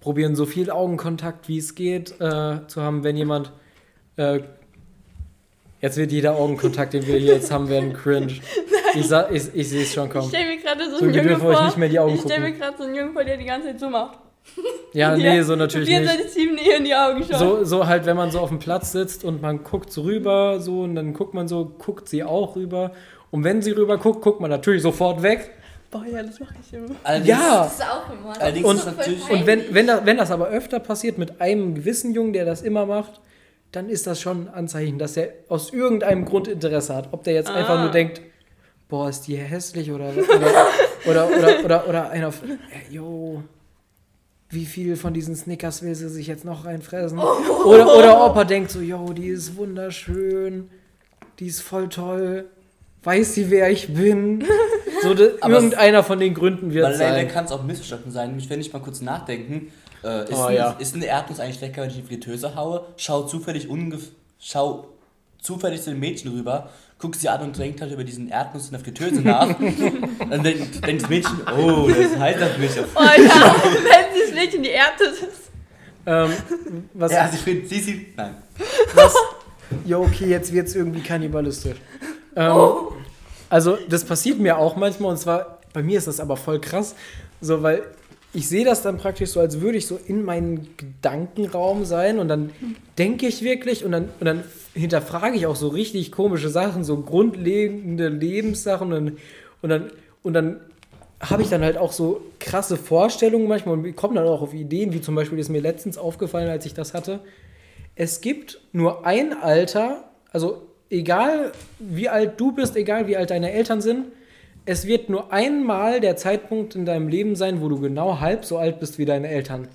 probieren so viel Augenkontakt wie es geht äh, zu haben, wenn jemand äh, jetzt wird jeder Augenkontakt, den wir hier jetzt haben, werden cringe. Ich, ich, ich sehe es schon Ich kommen. stelle mir gerade so So, einen Jungen vor. nicht mehr die Augen ich stelle mir gerade so einen Jungen vor, der die ganze Zeit so macht. Ja, nee, so natürlich nicht. 24 Nähe in die Augen schaut. So, so halt, wenn man so auf dem Platz sitzt und man guckt so rüber, so und dann guckt man so, guckt sie auch rüber. Und wenn sie rüber guckt, guckt man natürlich sofort weg. Boah, ja, das mache ich immer. Allerdings, Ja! Das ist auch immer. Das Allerdings so natürlich- Und wenn, wenn, das, wenn das aber öfter passiert mit einem gewissen Jungen, der das immer macht, dann ist das schon ein Anzeichen, dass er aus irgendeinem Grund Interesse hat. Ob der jetzt einfach Ah. nur denkt, boah, ist die hässlich oder oder, oder, oder, oder, oder einer, yo, wie viel von diesen Snickers will sie sich jetzt noch reinfressen? Oder, oder ob er denkt so, yo, die ist wunderschön, die ist voll toll, weiß sie, wer ich bin? So, irgendeiner von den Gründen wird es leider sein. kann es auch missverstanden sein. Nämlich, wenn ich mal kurz nachdenken, äh, ist, Oh, ein, ja. ist eine Erdnuss eigentlich lecker, wenn ich die Fritteuse haue? Schau zufällig ungef schau zufällig zu dem Mädchen rüber, guck sie an und denkt halt über diesen Erdnuss in der Fritteuse nach. Dann denkt, denkt das Mädchen, oh, das heißt auf mich. Oh ja, wenn dieses Mädchen die Ernte ist. Ähm, was, Ja, sie findet, sie sieht, nein. was, ja, okay, jetzt wird es irgendwie kannibalistisch. Ähm, Also, das passiert mir auch manchmal und zwar, bei mir ist das aber voll krass, so, weil ich sehe das dann praktisch so, als würde ich so in meinem Gedankenraum sein und dann denke ich wirklich und dann, und dann hinterfrage ich auch so richtig komische Sachen, so grundlegende Lebenssachen und, und dann, und dann habe ich dann halt auch so krasse Vorstellungen manchmal und komme dann auch auf Ideen, wie zum Beispiel ist mir letztens aufgefallen, als ich das hatte. Es gibt nur ein Alter, also egal wie alt du bist, egal wie alt deine Eltern sind, es wird nur einmal der Zeitpunkt in deinem Leben sein, wo du genau halb so alt bist wie deine Eltern.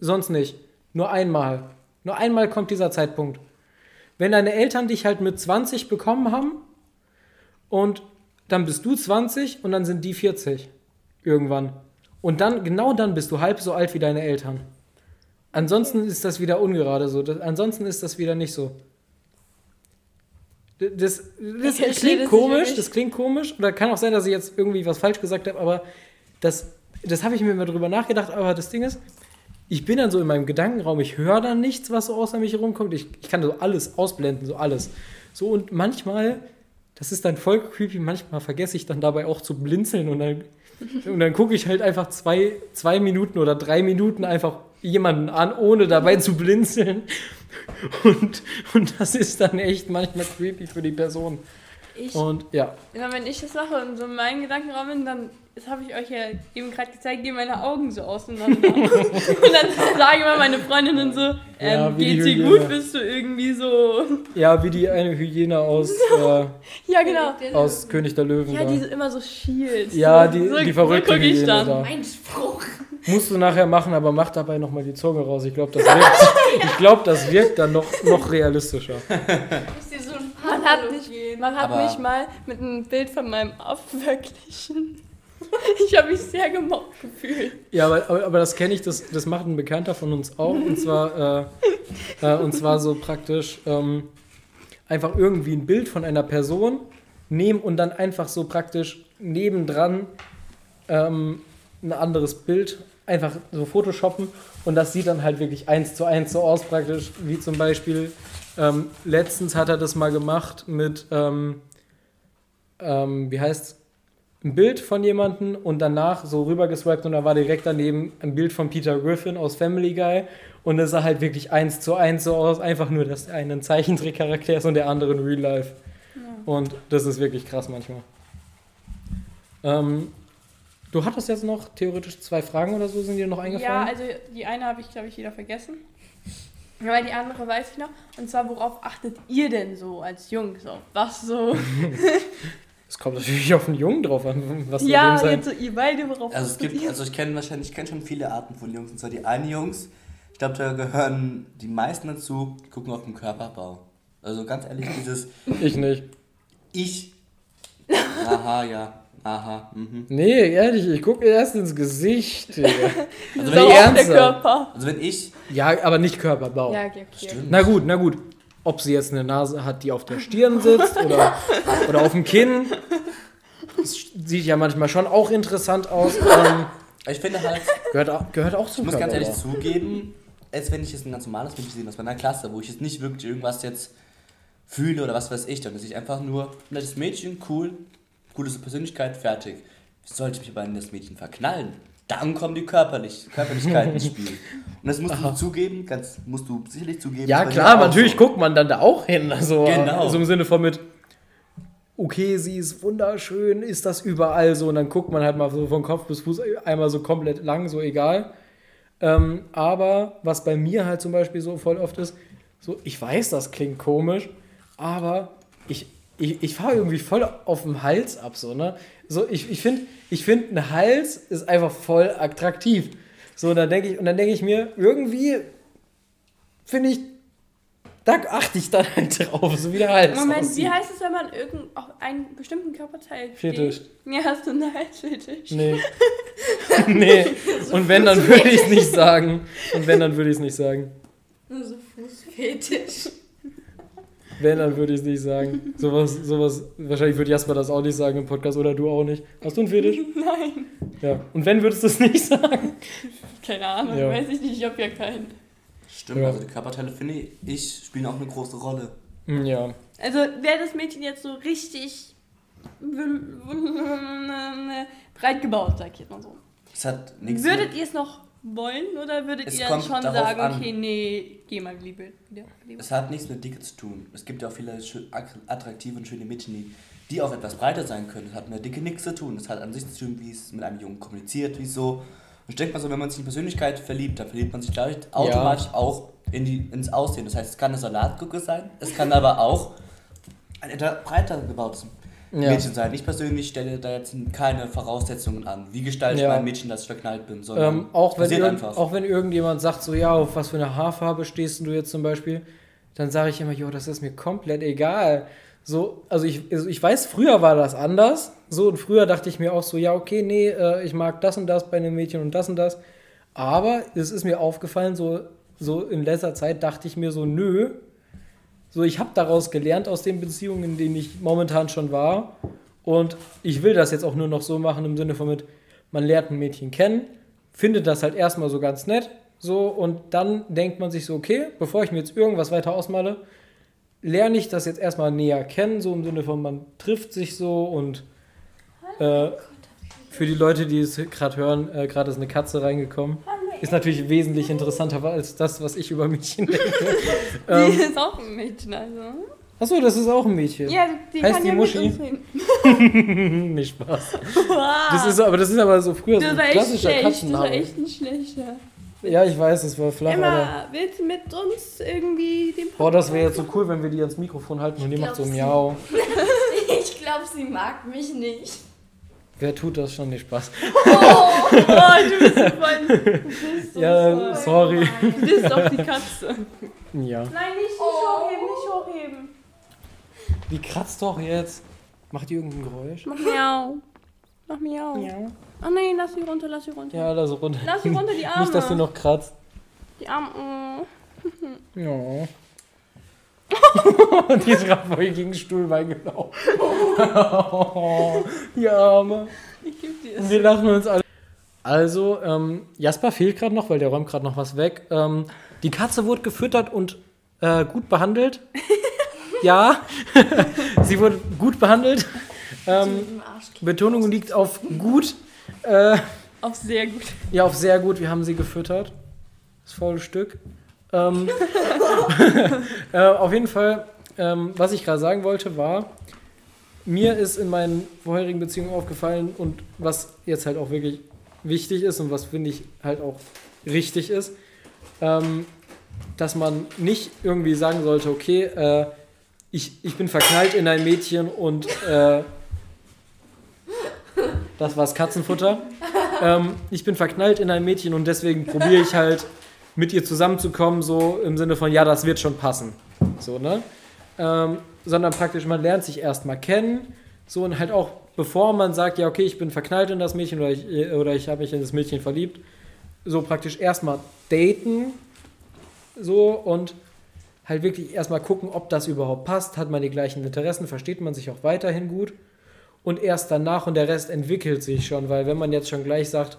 Sonst nicht. Nur einmal. Nur einmal kommt dieser Zeitpunkt. Wenn deine Eltern dich halt mit 20 bekommen haben und dann bist du 20 und dann sind die 40 irgendwann. Und dann, genau dann bist du halb so alt wie deine Eltern. Ansonsten ist das wieder ungerade so. Ansonsten ist das wieder nicht so. Das, das klingt komisch, das klingt komisch. Oder kann auch sein, dass ich jetzt irgendwie was falsch gesagt habe, aber das, das habe ich mir mal drüber nachgedacht. Aber das Ding ist, ich bin dann so in meinem Gedankenraum, ich höre dann nichts, was so außer mich herumkommt. Ich, ich kann so alles ausblenden, so alles. So und manchmal, das ist dann voll creepy, manchmal vergesse ich dann dabei auch zu blinzeln und dann, und dann gucke ich halt einfach zwei, zwei Minuten oder drei Minuten einfach jemanden an, ohne dabei zu blinzeln. Und, und das ist dann echt manchmal creepy für die Person. Ich, Und ja, immer wenn ich das mache und so in meinem Gedankenraum bin, dann, das habe ich euch ja eben gerade gezeigt, gehen meine Augen so auseinander. und dann sagen immer meine Freundinnen so, ähm, Ja, dir Hyäne. gut, bist du irgendwie so... ja, wie die eine Hyäne aus, äh, Ja, genau. aus König der Löwen. Ja, da. die so immer so schielt. Ja, die- so, die verrückte so Hyäne dann. da. Mein Spruch. Musst du nachher machen, aber mach dabei nochmal die Zunge raus. Ich glaube, das wirkt, ich glaub, das wirkt dann noch, noch realistischer. Muss dir so ein paar Man hat, gehen. man hat Aber- mich mal mit einem Bild von meinem aufwirklichen. Ich habe mich sehr gemobbt gefühlt. Ja, aber, aber, aber das kenne ich, das, das macht ein Bekannter von uns auch. Und zwar, äh, äh, und zwar so praktisch ähm, einfach irgendwie ein Bild von einer Person nehmen und dann einfach so praktisch nebendran ähm, ein anderes Bild einfach so photoshoppen und das sieht dann halt wirklich eins zu eins so aus praktisch, wie zum Beispiel ähm, letztens hat er das mal gemacht mit, ähm, ähm, wie heißt ein Bild von jemandem und danach so rüber geswiped und da war direkt daneben ein Bild von Peter Griffin aus Family Guy und es sah halt wirklich eins zu eins so aus, einfach nur, dass der eine ein Zeichentrickcharakter ist und der andere in Real Life. Und das ist wirklich krass manchmal. Ähm, du hattest jetzt noch theoretisch zwei Fragen oder so, sind dir noch Ja, eingefallen? also die eine habe ich, glaube ich, wieder vergessen. Aber die andere weiß ich noch. Und zwar, worauf achtet ihr denn so als Jungs? Auf was so? Es kommt natürlich auf den Jungen drauf an, was ja, mit dem sein. jetzt so ihr beide, worauf Also es achtet gibt, ihr? also ich kenne wahrscheinlich, ich kenne schon viele Arten von Jungs. Und zwar die einen Jungs, ich glaube, da gehören die meisten dazu, die gucken auf den Körperbau. Also ganz ehrlich, dieses Ich nicht. Ich. Aha, ja. Aha. Mhm. Nee, ehrlich, ich gucke erst ins Gesicht. Digga. Also so wenn, ich, der ernsthaft? Körper. also wenn ich. ja, aber nicht Körperbau. Ja, okay, okay. Stimmt. Na gut, na gut. Ob sie jetzt eine Nase hat, die auf der Stirn sitzt oder, oder auf dem Kinn. Das sieht ja manchmal schon auch interessant aus. Ähm, Ich finde halt, gehört, auch- gehört auch ich zum muss ganz ehrlich Körperbau. zugeben, als wenn ich jetzt ein ganz normales Mädchen sehe aus meiner Klasse, wo ich jetzt nicht wirklich irgendwas jetzt fühle oder was weiß ich, dann ist ich einfach nur ein nettes Mädchen, cool, gute Persönlichkeit, fertig. Sollte ich mich aber in das Mädchen verknallen, dann kommen die Körperlich Körperlichkeiten ins Spiel. Und das musst du zugeben, ganz, musst du sicherlich zugeben. Ja, klar, natürlich so. guckt man dann da auch hin. Also, Genau. so im Sinne von mit, okay, sie ist wunderschön, ist das überall so. Und dann guckt man halt mal so von Kopf bis Fuß einmal so komplett lang, so egal. Ähm, aber was bei mir halt zum Beispiel so voll oft ist, so, ich weiß, das klingt komisch, aber ich, ich, ich fahre irgendwie voll auf dem Hals ab, so, ne? So, ich, ich finde, ich find, ein Hals ist einfach voll attraktiv. So, und dann denke ich, und dann denke ich mir, irgendwie finde ich, da achte ich dann halt drauf, so wie der Hals Moment, aussieht. wie heißt es, wenn man irgend auf einen bestimmten Körperteil Fetisch. Ja, hast du einen Halsfetisch? Nee. nee. Und wenn, dann würde ich es nicht sagen. Und wenn, dann würde ich es nicht sagen. Nur so Fußfetisch. Wenn, dann würde ich es nicht sagen. Sowas, sowas, wahrscheinlich würde Jasper das auch nicht sagen im Podcast oder du auch nicht. Hast du einen Fetisch? Nein. Ja. Und wenn, würdest du es nicht sagen? Keine Ahnung, Ja. weiß ich nicht, ich habe ja keinen. Stimmt, Ja. also die Körperteile finde ich, spielen auch eine große Rolle. Hm, Ja. Also wäre das Mädchen jetzt so richtig breit gebaut, sag ich jetzt mal so. Es hat nichts Würdet ihr es noch wollen oder würdet Es ihr schon darauf sagen, an. okay, nee, geh mal lieber wieder. lieber. Es hat nichts mit Dicke zu tun. Es gibt ja auch viele attraktive und schöne Mädchen, die, die auch etwas breiter sein können. Es hat mit Dicke nichts zu tun. Es hat an sich zu tun, wie es mit einem Jungen kommuniziert, wieso. Und ich denke mal so, wenn man sich in Persönlichkeit verliebt, dann verliebt man sich, glaube ich, automatisch auch in die, ins Aussehen. Das heißt, es kann eine Salatgucke sein, es kann aber auch ein etwas breiter gebautes Ja. Mädchen sein. Ich persönlich stelle da jetzt keine Voraussetzungen an. Wie gestalte ich Ja. mein Mädchen, dass ich verknallt bin? Sondern Ähm, auch, wenn einfach. auch wenn irgendjemand sagt, so ja, auf was für eine Haarfarbe stehst du jetzt zum Beispiel, dann sage ich immer, jo, das ist mir komplett egal. So, also ich, also ich weiß, früher war das anders. So, und früher dachte ich mir auch so, ja, okay, nee, äh, ich mag das und das bei einem Mädchen und das und das. Aber es ist mir aufgefallen, so, so in letzter Zeit dachte ich mir so, nö. So, ich habe daraus gelernt aus den Beziehungen, in denen ich momentan schon war. Und ich will das jetzt auch nur noch so machen im Sinne von mit, man lernt ein Mädchen kennen, findet das halt erstmal so ganz nett, so, und dann denkt man sich so, okay, bevor ich mir jetzt irgendwas weiter ausmale, lerne ich das jetzt erstmal näher kennen, so im Sinne von, man trifft sich so und äh, für die Leute, die es gerade hören, äh, gerade ist eine Katze reingekommen. Ist natürlich wesentlich interessanter als das, was ich über Mädchen denke. Die ähm, ist auch ein Mädchen, also. achso, das ist auch ein Mädchen. Ja, die Heißt kann die ja Muschi? mit uns reden. Nicht Spaß. Wow. Das ist, aber das ist aber so früher so das ein war echt klassischer schlecht, das war Katzenname. echt ein schlechter. Ja, ich weiß, es war flach, aber. Emma, willst du mit uns irgendwie den Boah, das wäre jetzt so cool, wenn wir die ans Mikrofon halten und die macht so Miau. Ich glaube, sie mag mich nicht. Wer tut das schon? Nicht Spaß. Oh, du bist so voll. Du bist so Ja, voll. sorry. Du bist doch die Katze. Ja. Nein, nicht, nicht Oh. hochheben, nicht hochheben. Die kratzt doch jetzt. Macht die irgendein Geräusch? Mach miau. Mach miau. Ja. Oh nein, lass sie runter, lass sie runter. Ja, da so runter. Lass sie runter, die Arme. Nicht, dass sie noch kratzt. Die Arme. oh. Ja. Die ist gerade voll gegen den Stuhlbein gelaufen. die Arme. Ich geb dir Und es. wir lachen uns alle. Also, ähm, Jasper fehlt gerade noch, weil der räumt gerade noch was weg. Ähm, die Katze wurde gefüttert und äh, gut behandelt. ja, sie wurde gut behandelt. Ähm, Betonung liegt auf gut. Äh, Auf sehr gut. ja, auf sehr gut. Wir haben sie gefüttert. Das volle Stück. Ähm, äh, auf jeden Fall, ähm, was ich gerade sagen wollte, war, mir ist in meinen vorherigen Beziehungen aufgefallen und was jetzt halt auch wirklich wichtig ist und was finde ich halt auch richtig ist, ähm, dass man nicht irgendwie sagen sollte, okay, äh, ich, ich bin verknallt in ein Mädchen und äh, das war's Katzenfutter. Ähm, ich bin verknallt in ein Mädchen und deswegen probiere ich halt mit ihr zusammenzukommen, so im Sinne von, ja, das wird schon passen. So, ne? Ähm, sondern praktisch, man lernt sich erstmal kennen, so und halt auch, bevor man sagt, ja, okay, ich bin verknallt in das Mädchen oder ich, oder ich habe mich in das Mädchen verliebt, so praktisch erstmal daten, so und halt wirklich erstmal gucken, ob das überhaupt passt, hat man die gleichen Interessen, versteht man sich auch weiterhin gut und erst danach und der Rest entwickelt sich schon, weil wenn man jetzt schon gleich sagt,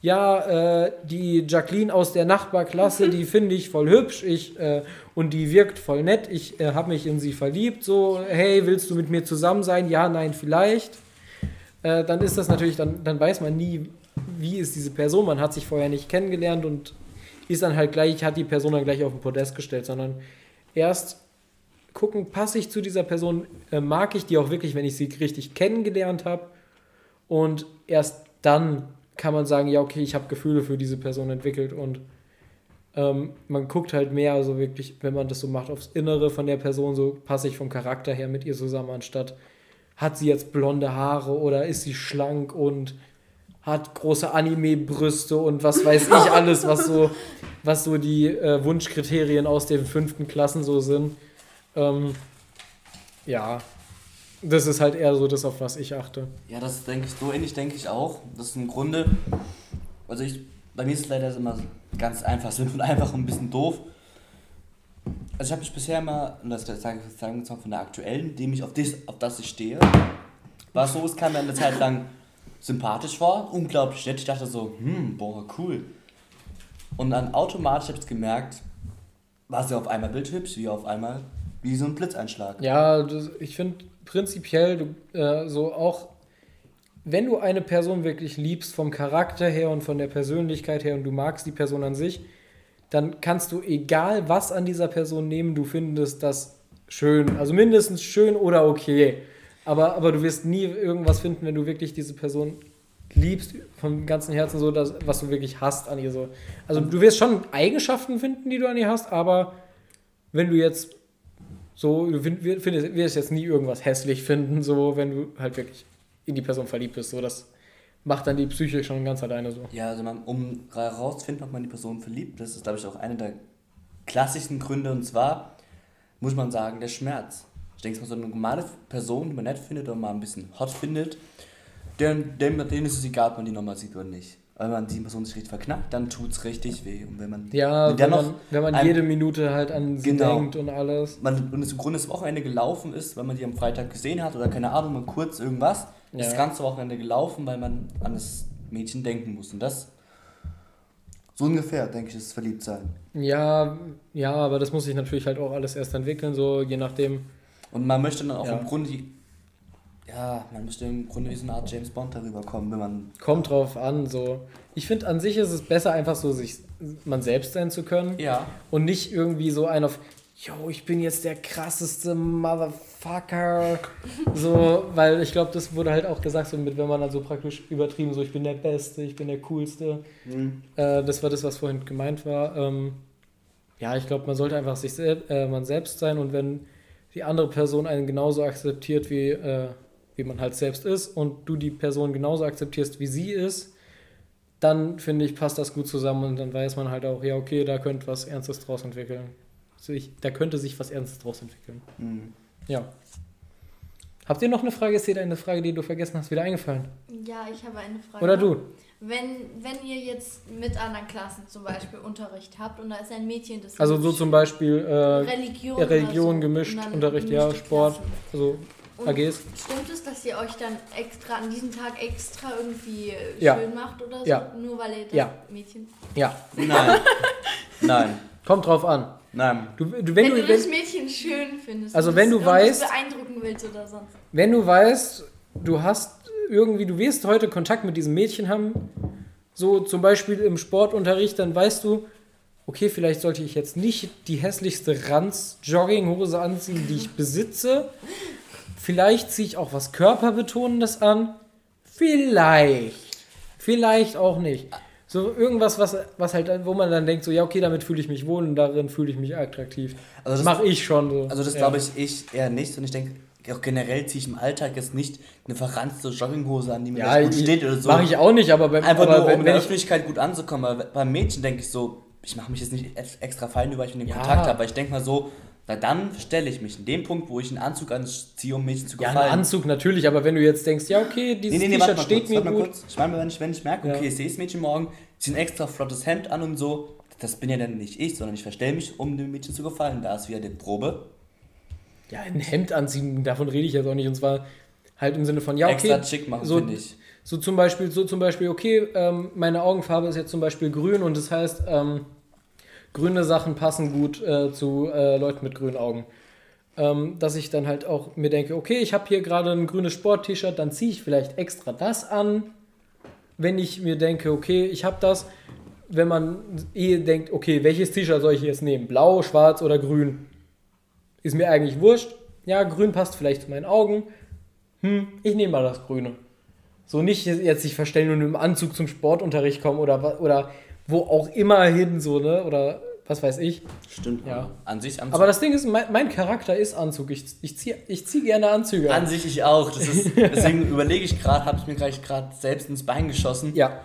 ja, äh, die Jacqueline aus der Nachbarklasse, die finde ich voll hübsch ich, äh, und die wirkt voll nett, ich äh, habe mich in sie verliebt, so, hey, willst du mit mir zusammen sein? Ja, nein, vielleicht. Äh, dann ist das natürlich, dann, dann weiß man nie, wie ist diese Person, man hat sich vorher nicht kennengelernt und ist dann halt gleich, hat die Person dann gleich auf den Podest gestellt, sondern erst gucken, passe ich zu dieser Person, äh, mag ich die auch wirklich, wenn ich sie richtig kennengelernt habe. Und erst dann kann man sagen, ja, okay, ich habe Gefühle für diese Person entwickelt und ähm, man guckt halt mehr, so wirklich, wenn man das so macht, aufs Innere von der Person, so passe ich vom Charakter her mit ihr zusammen, anstatt hat sie jetzt blonde Haare oder ist sie schlank und hat große Anime-Brüste und was weiß ich alles, was so, was so die äh, Wunschkriterien aus den fünften Klassen so sind. Ähm, ja, das ist halt eher so das, auf was ich achte. Ja, das denke ich, so ähnlich denke ich auch. Das ist im Grunde, also ich, bei mir ist es leider immer ganz einfach, simpel und einfach ein bisschen doof. Also ich habe mich bisher immer, und das sage ich sagen wir von der aktuellen, dem ich auf das, auf das ich stehe, war so, es kam mir eine Zeit lang sympathisch vor, unglaublich nett. Ich dachte so, hm, boah, cool. Und dann automatisch habe ich gemerkt, war sie auf einmal bildhübsch, wie auf einmal, wie so ein Blitzeinschlag. Ja, das, ich finde prinzipiell äh, so auch, wenn du eine Person wirklich liebst vom Charakter her und von der Persönlichkeit her und du magst die Person an sich, dann kannst du egal was an dieser Person nehmen, du findest das schön. Also mindestens schön oder okay. Aber, aber du wirst nie irgendwas finden, wenn du wirklich diese Person liebst vom ganzen Herzen so, dass, was du wirklich hast an ihr so. Also du wirst schon Eigenschaften finden, die du an ihr hast, aber wenn du jetzt so, du findest, wirst jetzt nie irgendwas hässlich finden, so, wenn du halt wirklich in die Person verliebt bist. So, das macht dann die Psyche schon ganz alleine so. Ja, also man, um herauszufinden, ob man die Person verliebt, das ist, glaube ich, auch einer der klassischen Gründe. Und zwar, muss man sagen, der Schmerz. Ich denke so eine normale Person, die man nett findet oder mal ein bisschen hot findet, dem, denen ist es egal, ob man die nochmal sieht oder nicht. Wenn man die Person sich richtig verknackt, dann tut es richtig weh. Und wenn man Ja, wenn man, wenn man jede Minute halt an sie Genau. denkt und alles. man und es im Grunde das Wochenende gelaufen ist, weil man die am Freitag gesehen hat oder keine Ahnung, mal kurz irgendwas, ist Ja. das ganze Wochenende gelaufen, weil man an das Mädchen denken muss. Und das so ungefähr, denke ich, ist Verliebtsein. Ja, ja, aber das muss sich natürlich halt auch alles erst entwickeln, so je nachdem. Und man möchte dann auch Ja. im Grunde die, ja, man möchte im Grunde wie so eine Art James Bond darüber kommen, wenn man Kommt drauf an, so. Ich finde an sich ist es besser, einfach so sich man selbst sein zu können ja, und nicht irgendwie so ein auf, yo, ich bin jetzt der krasseste Motherfucker. So, weil ich glaube, das wurde halt auch gesagt, so mit, wenn man dann so praktisch übertrieben, so ich bin der Beste, ich bin der Coolste. Äh, das war das, was vorhin gemeint war. Ähm, ja, ich glaube, man sollte einfach sich sel äh, man selbst sein und wenn die andere Person einen genauso akzeptiert, wie, äh, wie man halt selbst ist und du die Person genauso akzeptierst, wie sie ist, dann finde ich, passt das gut zusammen und dann weiß man halt auch, ja, okay, da könnte was Ernstes draus entwickeln. Also ich, da könnte sich was Ernstes draus entwickeln. Mhm. Ja. Habt ihr noch eine Frage? Ist dir eine Frage, die du vergessen hast, wieder eingefallen? Ja, ich habe eine Frage. Oder du? Wenn, wenn ihr jetzt mit anderen Klassen zum Beispiel Unterricht habt und da ist ein Mädchen, das Also so zum Beispiel äh, Religion, Religion so, gemischt, Unterricht, ja, Sport, Klassen. also Und AGs. Stimmt es, dass ihr euch dann extra an diesem Tag extra irgendwie Ja. schön macht oder so? Ja. Nur weil ihr das Ja. Mädchen. Ja, Nein. Nein. kommt drauf an. Nein. Du, du, wenn, Wenn, du, du das Mädchen schön findest. Also wenn du weißt- beeindrucken willst oder sonst. wenn du weißt, du hast irgendwie, du wirst heute Kontakt mit diesem Mädchen haben, so zum Beispiel im Sportunterricht, dann weißt du, okay, vielleicht sollte ich jetzt nicht die hässlichste Ranz-Jogginghose anziehen, die ich besitze. Vielleicht ziehe ich auch was Körperbetonendes an. Vielleicht. Vielleicht auch nicht. So irgendwas, was, was halt, wo man dann denkt, so, ja, okay, damit fühle ich mich wohl und darin fühle ich mich attraktiv. Also das mache ich schon so. Also das Ja. glaube ich, ich eher nicht. Und ich denke, auch generell ziehe ich im Alltag jetzt nicht eine verranzte Jogginghose an, die mir Ja, gut steht oder so. mache ich auch nicht, aber beim Einfach aber nur, wenn, um in der ich, Öffentlichkeit gut anzukommen. Weil beim Mädchen denke ich so, ich mache mich jetzt nicht ex- extra fein, nur weil ich dem Ja. Kontakt habe. Aber ich denke mal so, na dann stelle ich mich in dem Punkt, wo ich einen Anzug anziehe, um Mädchen zu Ja, gefallen. ein Anzug natürlich, aber wenn du jetzt denkst, ja, okay, dieses Nee, nee, nee, T-Shirt mal steht kurz, mir gut. kurz. Ich meine, wenn ich, wenn ich merke, okay, Ja. ich sehe das Mädchen morgen, ziehe ein extra flottes Hemd an und so, das bin ja dann nicht ich, sondern ich verstelle mich, um dem Mädchen zu gefallen. Da ist wieder die Probe. Ja, ein Hemd anziehen, davon rede ich jetzt auch nicht. Und zwar halt im Sinne von, ja, okay. extra schick machen, so, finde ich. so zum Beispiel, so zum Beispiel, okay, ähm, meine Augenfarbe ist jetzt zum Beispiel grün und das heißt, ähm, grüne Sachen passen gut äh, zu äh, Leuten mit grünen Augen. Ähm, dass ich dann halt auch mir denke, okay, ich habe hier gerade ein grünes Sport-T-Shirt, dann ziehe ich vielleicht extra das an. Wenn ich mir denke, okay, ich habe das, wenn man eh denkt, okay, welches T-Shirt soll ich jetzt nehmen? Blau, schwarz oder grün? Ist mir eigentlich wurscht. Ja, grün passt vielleicht zu meinen Augen. Hm, ich nehme mal das Grüne. So nicht jetzt sich verstellen und im Anzug zum Sportunterricht kommen oder, oder wo auch immer hin, so, ne? Oder was weiß ich. Stimmt. Ja. An sich Anzug. Aber das Ding ist, mein, mein Charakter ist Anzug. Ich, ich ziehe ich zieh gerne Anzüge An sich ich auch. Das ist, deswegen überlege ich gerade, habe ich mir gleich gerade selbst ins Bein geschossen. Ja.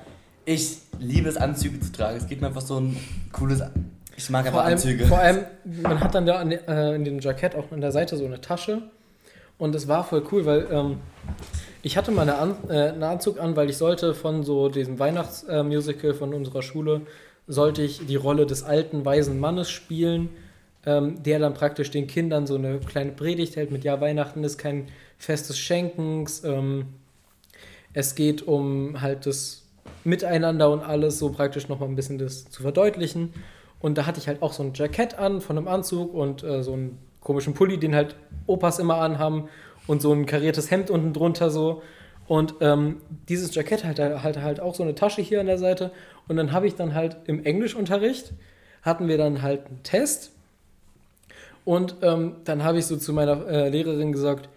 Ich liebe es, Anzüge zu tragen. Es gibt mir einfach so ein cooles. Ich mag einfach Vor allem, Anzüge. vor allem, man hat dann da an, äh, in dem Jackett auch an der Seite so eine Tasche. Und das war voll cool, weil ähm, ich hatte mal eine an, äh, einen Anzug an, weil ich sollte von so diesem Weihnachtsmusical äh, von unserer Schule, sollte ich die Rolle des alten, weisen Mannes spielen, ähm, der dann praktisch den Kindern so eine kleine Predigt hält mit, ja, Weihnachten ist kein Fest des Schenkens, ähm, es geht um halt das Miteinander und alles, so praktisch nochmal ein bisschen das zu verdeutlichen. Und da hatte ich halt auch so ein Jackett an von einem Anzug und äh, so einen komischen Pulli, den halt Opas immer anhaben und so ein kariertes Hemd unten drunter so. Und ähm, dieses Jackett hatte halt, halt auch so eine Tasche hier an der Seite. Und dann habe ich dann halt im Englischunterricht, hatten wir dann halt einen Test. Und ähm, dann habe ich so zu meiner äh, Lehrerin gesagt,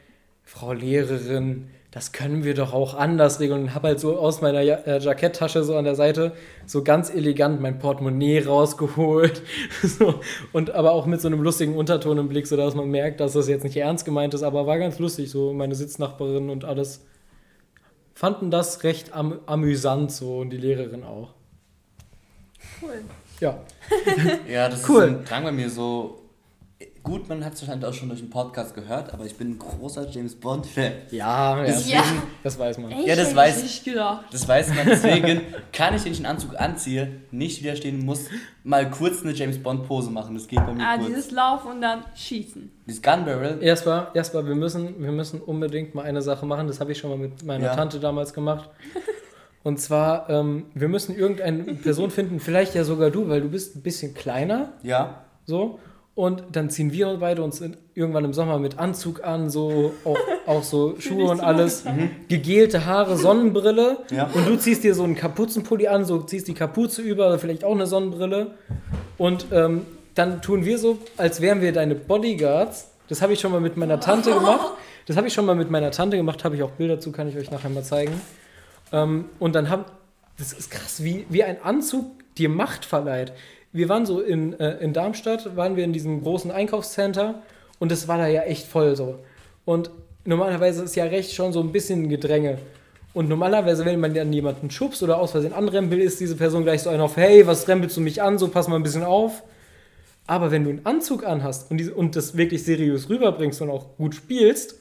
Frau Lehrerin, das können wir doch auch anders regeln. Und habe halt so aus meiner ja äh, Jacketttasche so an der Seite so ganz elegant mein Portemonnaie rausgeholt. so, und aber auch mit so einem lustigen Unterton im Blick, sodass man merkt, dass das jetzt nicht ernst gemeint ist, aber war ganz lustig. So meine Sitznachbarin und alles fanden das recht am amüsant so und die Lehrerin auch. Cool. Ja. Ja, das Cool. ist ein Drang bei mir so. Gut, man hat es wahrscheinlich auch schon durch den Podcast gehört, aber ich bin ein großer James Bond-Fan. Ja, ja, Ja. das weiß man. Echt? Ja, das Hätte weiß- ich nicht gedacht. Das weiß man, deswegen kann ich, wenn ich einen Anzug anziehe, nicht widerstehen, muss mal kurz eine James Bond-Pose machen. Das geht bei mir Ah, kurz. dieses Laufen und dann Schießen. Dieses Gun Barrel. Erstmal, erstmal wir, müssen, wir müssen unbedingt mal eine Sache machen, das habe ich schon mal mit meiner Ja. Tante damals gemacht. Und zwar, ähm, wir müssen irgendeine Person finden, vielleicht ja sogar du, weil du bist ein bisschen kleiner, Ja. so. Und dann ziehen wir beide uns in, irgendwann im Sommer mit Anzug an, so auch, auch so Schuhe und alles, gegelte Haare, Sonnenbrille. Ja. Und du ziehst dir so einen Kapuzenpulli an, so ziehst die Kapuze über, oder vielleicht auch eine Sonnenbrille. Und ähm, dann tun wir so, als wären wir deine Bodyguards. Das habe ich schon mal mit meiner Tante gemacht. Das habe ich schon mal mit meiner Tante gemacht, habe ich auch Bilder zu, kann ich euch nachher mal zeigen. Ähm, und dann haben, das ist krass, wie, wie ein Anzug dir Macht verleiht. Wir waren so in, äh, in Darmstadt, waren wir in diesem großen Einkaufscenter und es war da ja echt voll so. Und normalerweise ist ja recht schon so ein bisschen Gedränge. Und normalerweise, wenn man dann jemanden schubst oder aus Versehen anrempelt, ist diese Person gleich so ein auf, hey, was rempelst du mich an, so pass mal ein bisschen auf. Aber wenn du einen Anzug anhast und, diese, und das wirklich seriös rüberbringst und auch gut spielst,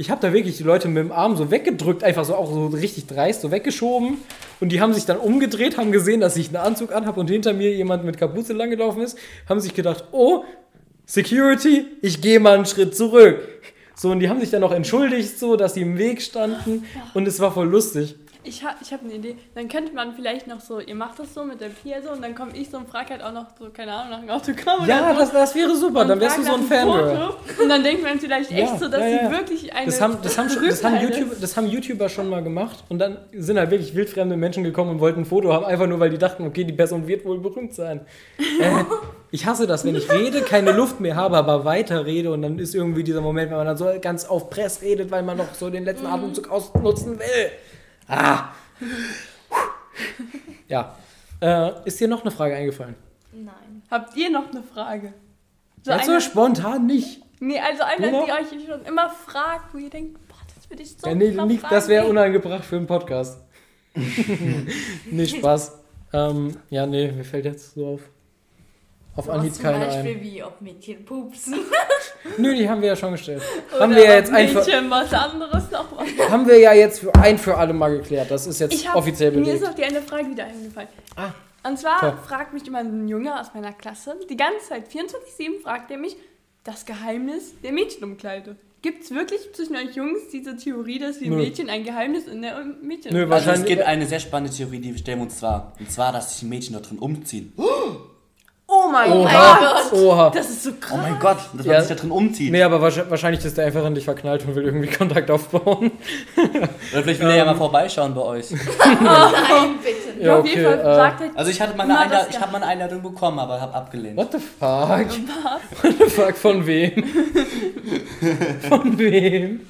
ich habe da wirklich die Leute mit dem Arm so weggedrückt, einfach so auch so richtig dreist, so weggeschoben. Und die haben sich dann umgedreht, haben gesehen, dass ich einen Anzug anhabe und hinter mir jemand mit Kapuze langgelaufen ist, haben sich gedacht, oh, Security, ich gehe mal einen Schritt zurück. So, und die haben sich dann auch entschuldigt, so, dass sie im Weg standen. Und es war voll lustig. Ich, ha ich habe eine Idee. Dann könnte man vielleicht noch so, ihr macht das so mit der Pia so und dann komme ich so und frage halt auch noch so, keine Ahnung, nach einem Autogramm Ja, oder so. das, das wäre super, Und dann wärst du so ein. Foto. Und dann denkt man vielleicht echt Ja, so, dass ja, ja. sie wirklich eine Das haben, das, haben, schon- das, haben YouTube, das haben YouTuber schon mal gemacht und dann sind halt wirklich wildfremde Menschen gekommen und wollten ein Foto haben, einfach nur weil die dachten, okay, die Person wird wohl berühmt sein. Äh, ich hasse das, wenn ich rede, keine Luft mehr habe, aber weiter rede und dann ist irgendwie dieser Moment, wenn man dann so ganz auf Press redet, weil man noch so den letzten Atemzug ausnutzen will. Ah. Ja. Äh, ist dir noch eine Frage eingefallen? Nein. Habt ihr noch eine Frage? So Jetzt so eine, spontan nicht. nee, also eine, die euch schon immer fragt, wo ihr denkt, boah, das würde ich so Ja, nee, nicht, fragen. das wäre unangebracht für einen Podcast. nee, Spaß. Ähm, ja, nee, mir fällt jetzt so auf. Auf Anhieb zum keine Beispiel ein. wie, ob Mädchen pupsen. Nö, die haben wir ja schon gestellt. Oder haben wir ja jetzt ein für, Mädchen was anderes noch was. haben wir ja jetzt für ein für alle mal geklärt. Das ist jetzt Ich hab, offiziell Mir ist belegt. noch die eine Frage wieder eingefallen. Ah, Und zwar toll. fragt mich immer ein Junge aus meiner Klasse, die ganze Zeit, 24-7, fragt er mich, das Geheimnis der Mädchenumkleide. Gibt es wirklich zwischen euch Jungs diese Theorie, dass wir Nö. Mädchen ein Geheimnis in der Mädchen Nö, Also es Wahrscheinlich- gibt eine sehr spannende Theorie, die stellen wir uns zwar. Und zwar, dass sich die Mädchen dort drin umziehen. Oh mein Oha, Gott! oha. Das ist so krass. Oh mein Gott, dass man Ja. sich da drin umzieht. Nee, aber wahrscheinlich, ist der einfach in dich verknallt und will irgendwie Kontakt aufbauen. Oder vielleicht will er ja mal vorbeischauen bei euch. Nein, bitte. Ja, Auf jeden okay. Fall Äh, sagt er, Also ich hatte mal eine, Immer Einla das ich hab mal eine Einladung bekommen, aber habe abgelehnt. what the fuck? What the fuck, von wem? von wem?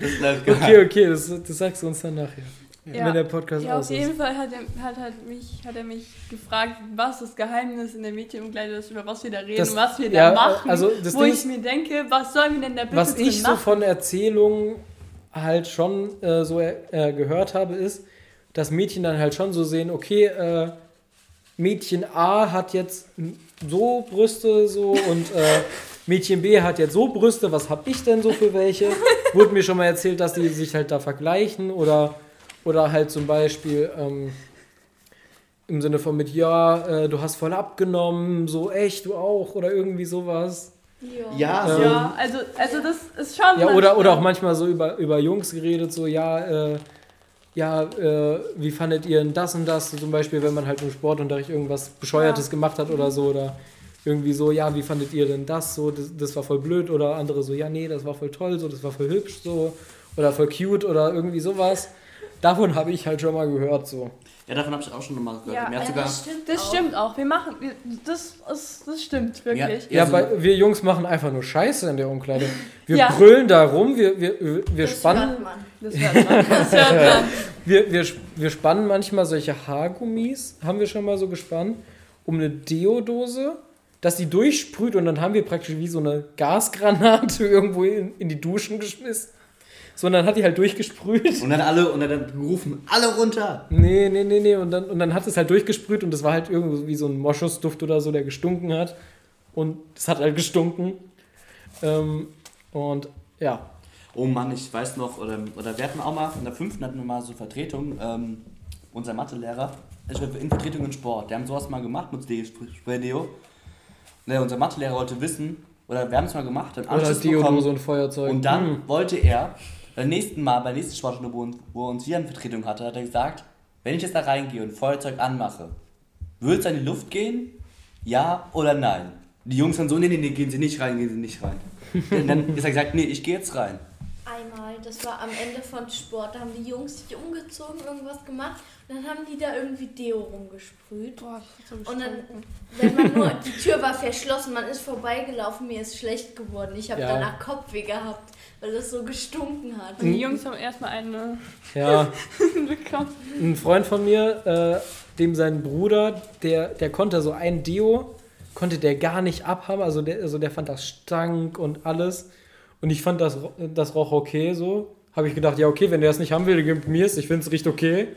Das bleibt geheim. Okay, okay, das, das sagst du uns dann nachher. Ja. Wenn der Podcast ja, aus auf ist. jeden Fall hat er, hat, hat, mich, hat er mich gefragt, was das Geheimnis in der Mädchenumkleide ist, über was wir da reden, Das- was wir ja, da machen. also wo Ding ich ist- mir denke, was sollen wir denn da bitte Was ich so machen? von Erzählungen halt schon äh, so äh, gehört habe, ist, dass Mädchen dann halt schon so sehen, okay, äh, Mädchen A hat jetzt so Brüste so und äh, Mädchen B hat jetzt so Brüste, was hab ich denn so für welche? Wurde mir schon mal erzählt, dass die sich halt da vergleichen oder, oder halt zum Beispiel ähm, im Sinne von mit, ja, äh, du hast voll abgenommen, so echt, du auch oder irgendwie sowas. Ja, Ähm, so. ja, also, also das ist schon. Ja, oder, manchmal- oder auch manchmal so über, über Jungs geredet, so, ja, äh, ja, äh, wie fandet ihr denn das und das? Zum Beispiel, wenn man halt im Sportunterricht irgendwas Bescheuertes Ja. gemacht hat oder so, oder irgendwie so, ja, wie fandet ihr denn das? So, das, das war voll blöd, oder andere so, ja, nee, das war voll toll, so, das war voll hübsch, so, oder voll cute, oder irgendwie sowas. Davon habe ich halt schon mal gehört, so. Ja, davon habe ich auch schon nochmal gehört. Ja, Ja, sogar, das stimmt Das auch. stimmt auch. Wir machen. Wir, das, ist, das stimmt wirklich. Ja, Ja, so- bei, wir Jungs machen einfach nur Scheiße in der Umkleide. Wir Ja. brüllen da rum, wir, wir, wir, wir Das spannen. hört man. Das hört man. Das hört man. Wir, wir, wir spannen manchmal solche Haargummis, haben wir schon mal so gespannt, um eine Deodose, dass die durchsprüht und dann haben wir praktisch wie so eine Gasgranate irgendwo in, in die Duschen geschmissen. So, und dann hat die halt durchgesprüht. und dann alle, und dann gerufen, alle runter. Nee, nee, nee, nee. Und dann, und dann hat es halt durchgesprüht und das war halt irgendwie so ein Moschusduft oder so, der gestunken hat. und es hat halt gestunken. Ähm, und ja, Oh Mann, ich weiß noch, oder, oder wir hatten auch mal, in der fünften hatten wir mal so Vertretung, ähm, unser Mathelehrer, ich war in Vertretung in Sport, der haben sowas mal gemacht mit Deo. Ne, unser Mathelehrer wollte wissen, oder wir haben es mal gemacht, dann oder Deodose bekommen, und Feuerzeug. und dann Hm. wollte er, beim nächsten Mal, beim nächsten Sportstunde, wo, wo er uns wieder eine Vertretung hatte, hat er gesagt, wenn ich jetzt da reingehe und Feuerzeug anmache, wird es in die Luft gehen? Ja oder nein? Die Jungs dann so, nee, nee, nee, gehen Sie nicht rein, gehen Sie nicht rein. Und dann ist er gesagt, nee, ich gehe jetzt rein. Einmal, das war am Ende von Sport, da haben die Jungs sich umgezogen, irgendwas gemacht und dann haben die da irgendwie Deo rumgesprüht. Boah, das hat so Und dann, wenn man nur, die Tür war verschlossen, man ist vorbeigelaufen, mir ist schlecht geworden. Ich habe Ja. danach Kopfweh gehabt, weil das so gestunken hat. Und die Jungs haben erstmal eine Ja, bekommen. ein Freund von mir, äh, dem sein Bruder, der, der konnte so ein Deo, konnte der gar nicht abhaben. Also der, also der fand das stank und alles. Und ich fand das, das Rauch okay so. Habe ich gedacht, ja, okay, wenn der das nicht haben will, dann gib mir es. Ich finde es riecht okay.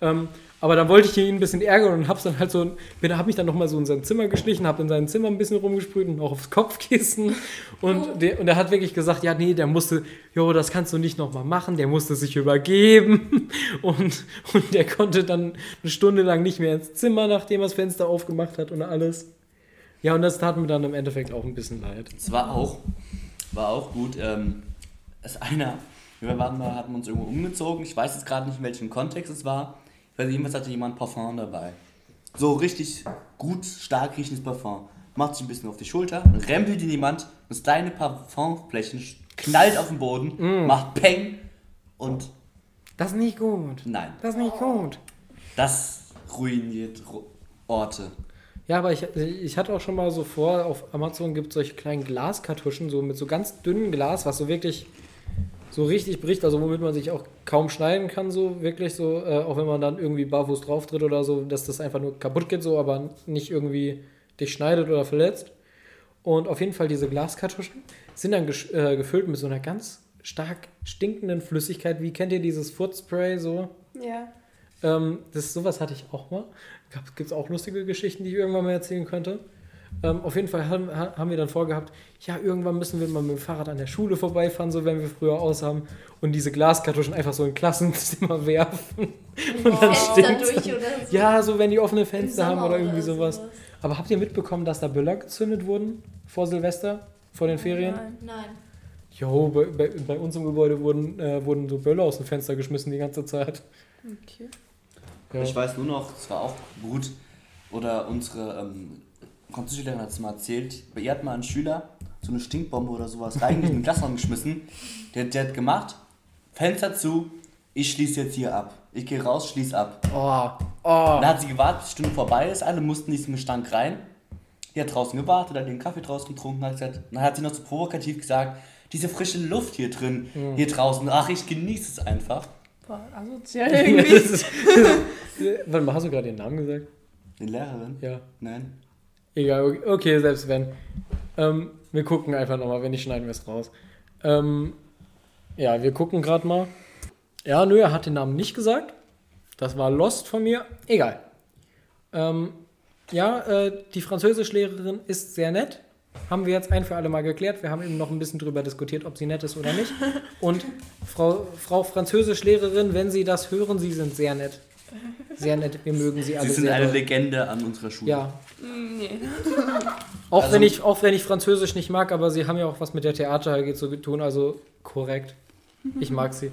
Ähm, aber dann wollte ich ihn ein bisschen ärgern und hab's dann halt so, bin, hab mich dann nochmal so in sein Zimmer geschlichen, hab in seinem Zimmer ein bisschen rumgesprüht und auch aufs Kopfkissen. Und, der, und er hat wirklich gesagt, ja, nee, der musste, jo, das kannst du nicht nochmal machen, der musste sich übergeben. Und, und der konnte dann eine Stunde lang nicht mehr ins Zimmer, nachdem er das Fenster aufgemacht hat und alles. Ja, und das tat mir dann im Endeffekt auch ein bisschen leid. Es war auch, war auch gut. Ähm, es einer, wir waren mal, hatten uns irgendwo umgezogen. Ich weiß jetzt gerade nicht, in welchem Kontext es war. Ich weiß, jedenfalls hatte jemand Parfum dabei. So richtig gut, stark riechendes Parfum. Macht sich ein bisschen auf die Schulter, rempelt in jemand, das kleine Parfumflächen knallt auf den Boden, macht Peng und Das ist nicht gut. nein, Das ist nicht gut. das ruiniert Orte. Ja, aber ich, ich hatte auch schon mal so vor, auf Amazon gibt es solche kleinen Glaskartuschen, so mit so ganz dünnem Glas, was so wirklich so richtig bricht, also womit man sich auch kaum schneiden kann, so wirklich so, äh, auch wenn man dann irgendwie barfuß drauf tritt oder so, dass das einfach nur kaputt geht, so, aber nicht irgendwie dich schneidet oder verletzt. Und auf jeden Fall diese Glaskartuschen sind dann äh, gefüllt mit so einer ganz stark stinkenden Flüssigkeit. Wie kennt ihr dieses Footspray so? Ja. Ähm, das, sowas hatte ich auch mal. Gibt es auch lustige Geschichten, die ich irgendwann mal erzählen könnte. Ähm, auf jeden Fall haben, ha- haben wir dann vorgehabt, ja, irgendwann müssen wir mal mit dem Fahrrad an der Schule vorbeifahren, so wenn wir früher aus haben, und diese Glaskartuschen einfach so in Klassenzimmer werfen. Und dann Fenster stinkt's durch dann. oder so. Ja, so wenn die offene Fenster haben oder irgendwie sowas. sowas. Aber habt ihr mitbekommen, dass da Böller gezündet wurden vor Silvester, vor den Ferien? Nein. Nein. Jo, bei, bei, bei uns im Gebäude wurden, äh, wurden so Böller aus dem Fenster geschmissen die ganze Zeit. Okay. Ja. Ich weiß nur noch, es war auch gut, oder unsere ähm, Französischlehrerin hat es mal erzählt, bei ihr hat mal ein Schüler so eine Stinkbombe oder sowas reingeschmissen, in den Klassenraum geschmissen. Der, der hat gemacht, Fenster zu, ich schließe jetzt hier ab. Ich gehe raus, schließe ab. Oh, oh. Dann hat sie gewartet, bis die Stunde vorbei ist, alle mussten in diesen Gestank rein. Die hat draußen gewartet, hat den Kaffee draußen getrunken, hat gesagt, dann hat sie noch so provokativ gesagt, diese frische Luft hier drin, hier draußen, ach, ich genieße es einfach. Boah, asozial irgendwie. ist- Warte mal, hast du gerade den Namen gesagt? Die Lehrerin? Ja. Nein. Egal, okay, okay selbst wenn. Ähm, wir gucken einfach nochmal, wenn nicht, schneiden wir es raus. Ähm, ja, wir gucken gerade mal. Ja, nö, er hat den Namen nicht gesagt. Das war Lost von mir. Egal. Ähm, ja, äh, die Französischlehrerin ist sehr nett. Haben wir jetzt ein für alle Mal geklärt. Wir haben eben noch ein bisschen drüber diskutiert, ob sie nett ist oder nicht. Und Frau, Frau Französischlehrerin, wenn Sie das hören, Sie sind sehr nett. Sehr nett. Wir mögen Sie alle Sie sind eine doll. Legende an unserer Schule. Ja, Nee. auch, Also- wenn ich, auch wenn ich Französisch nicht mag, aber sie haben ja auch was mit der Theater AG zu tun, also korrekt. Ich mag sie.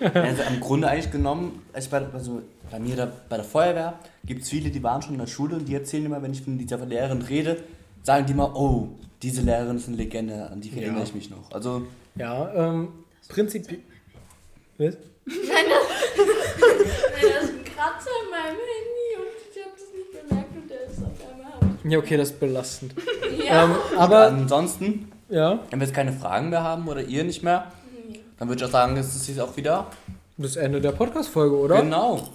Also im Grunde eigentlich genommen, also bei, also bei mir da, bei der Feuerwehr gibt es viele, die waren schon in der Schule und die erzählen immer, wenn ich von dieser Lehrerin rede, sagen die immer, oh, diese Lehrerin ist eine Legende, an die erinnere Ja. ich mich noch. Also Ja, ähm, prinzipiell. Was? Nein, das ist ein Kratzer in meinem Handy und ich habe das nicht bemerkt und der ist auf einmal. Ja, okay, das ist belastend. Ja. Ähm, aber, ansonsten, ja, wenn wir jetzt keine Fragen mehr haben oder ihr nicht mehr, dann würde ich auch sagen, es ist jetzt auch wieder. das Ende der Podcast-Folge, oder? Genau.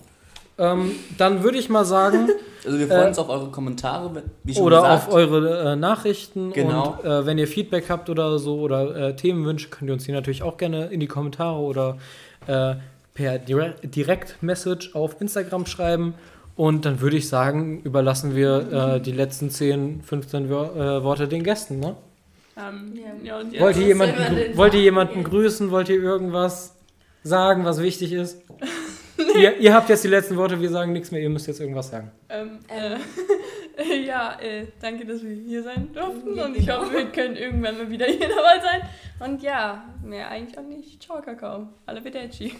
Ähm, dann würde ich mal sagen, Also wir freuen Äh, uns auf eure Kommentare, wie schon oder gesagt. auf eure äh, Nachrichten. Genau. Und äh, wenn ihr Feedback habt oder so oder äh, Themenwünsche, könnt ihr uns die natürlich auch gerne in die Kommentare oder äh, per Dire Direct-Message auf Instagram schreiben. Und dann würde ich sagen, überlassen wir äh, die letzten 10, 15 Wör äh, Worte den Gästen. Ne? Ähm, Ja. ja. Wollt ihr jemanden, wollt ihr jemanden grüßen? Wollt ihr irgendwas sagen, was wichtig ist? ihr, ihr habt jetzt die letzten Worte, wir sagen nichts mehr, ihr müsst jetzt irgendwas sagen. Ähm, Ähm. äh, ja, äh, danke, dass wir hier sein durften Ja, und ich genau. hoffe, wir können irgendwann mal wieder hier dabei sein. Und ja, mehr eigentlich auch nicht. Ciao, Kakao. Alle Vedeci.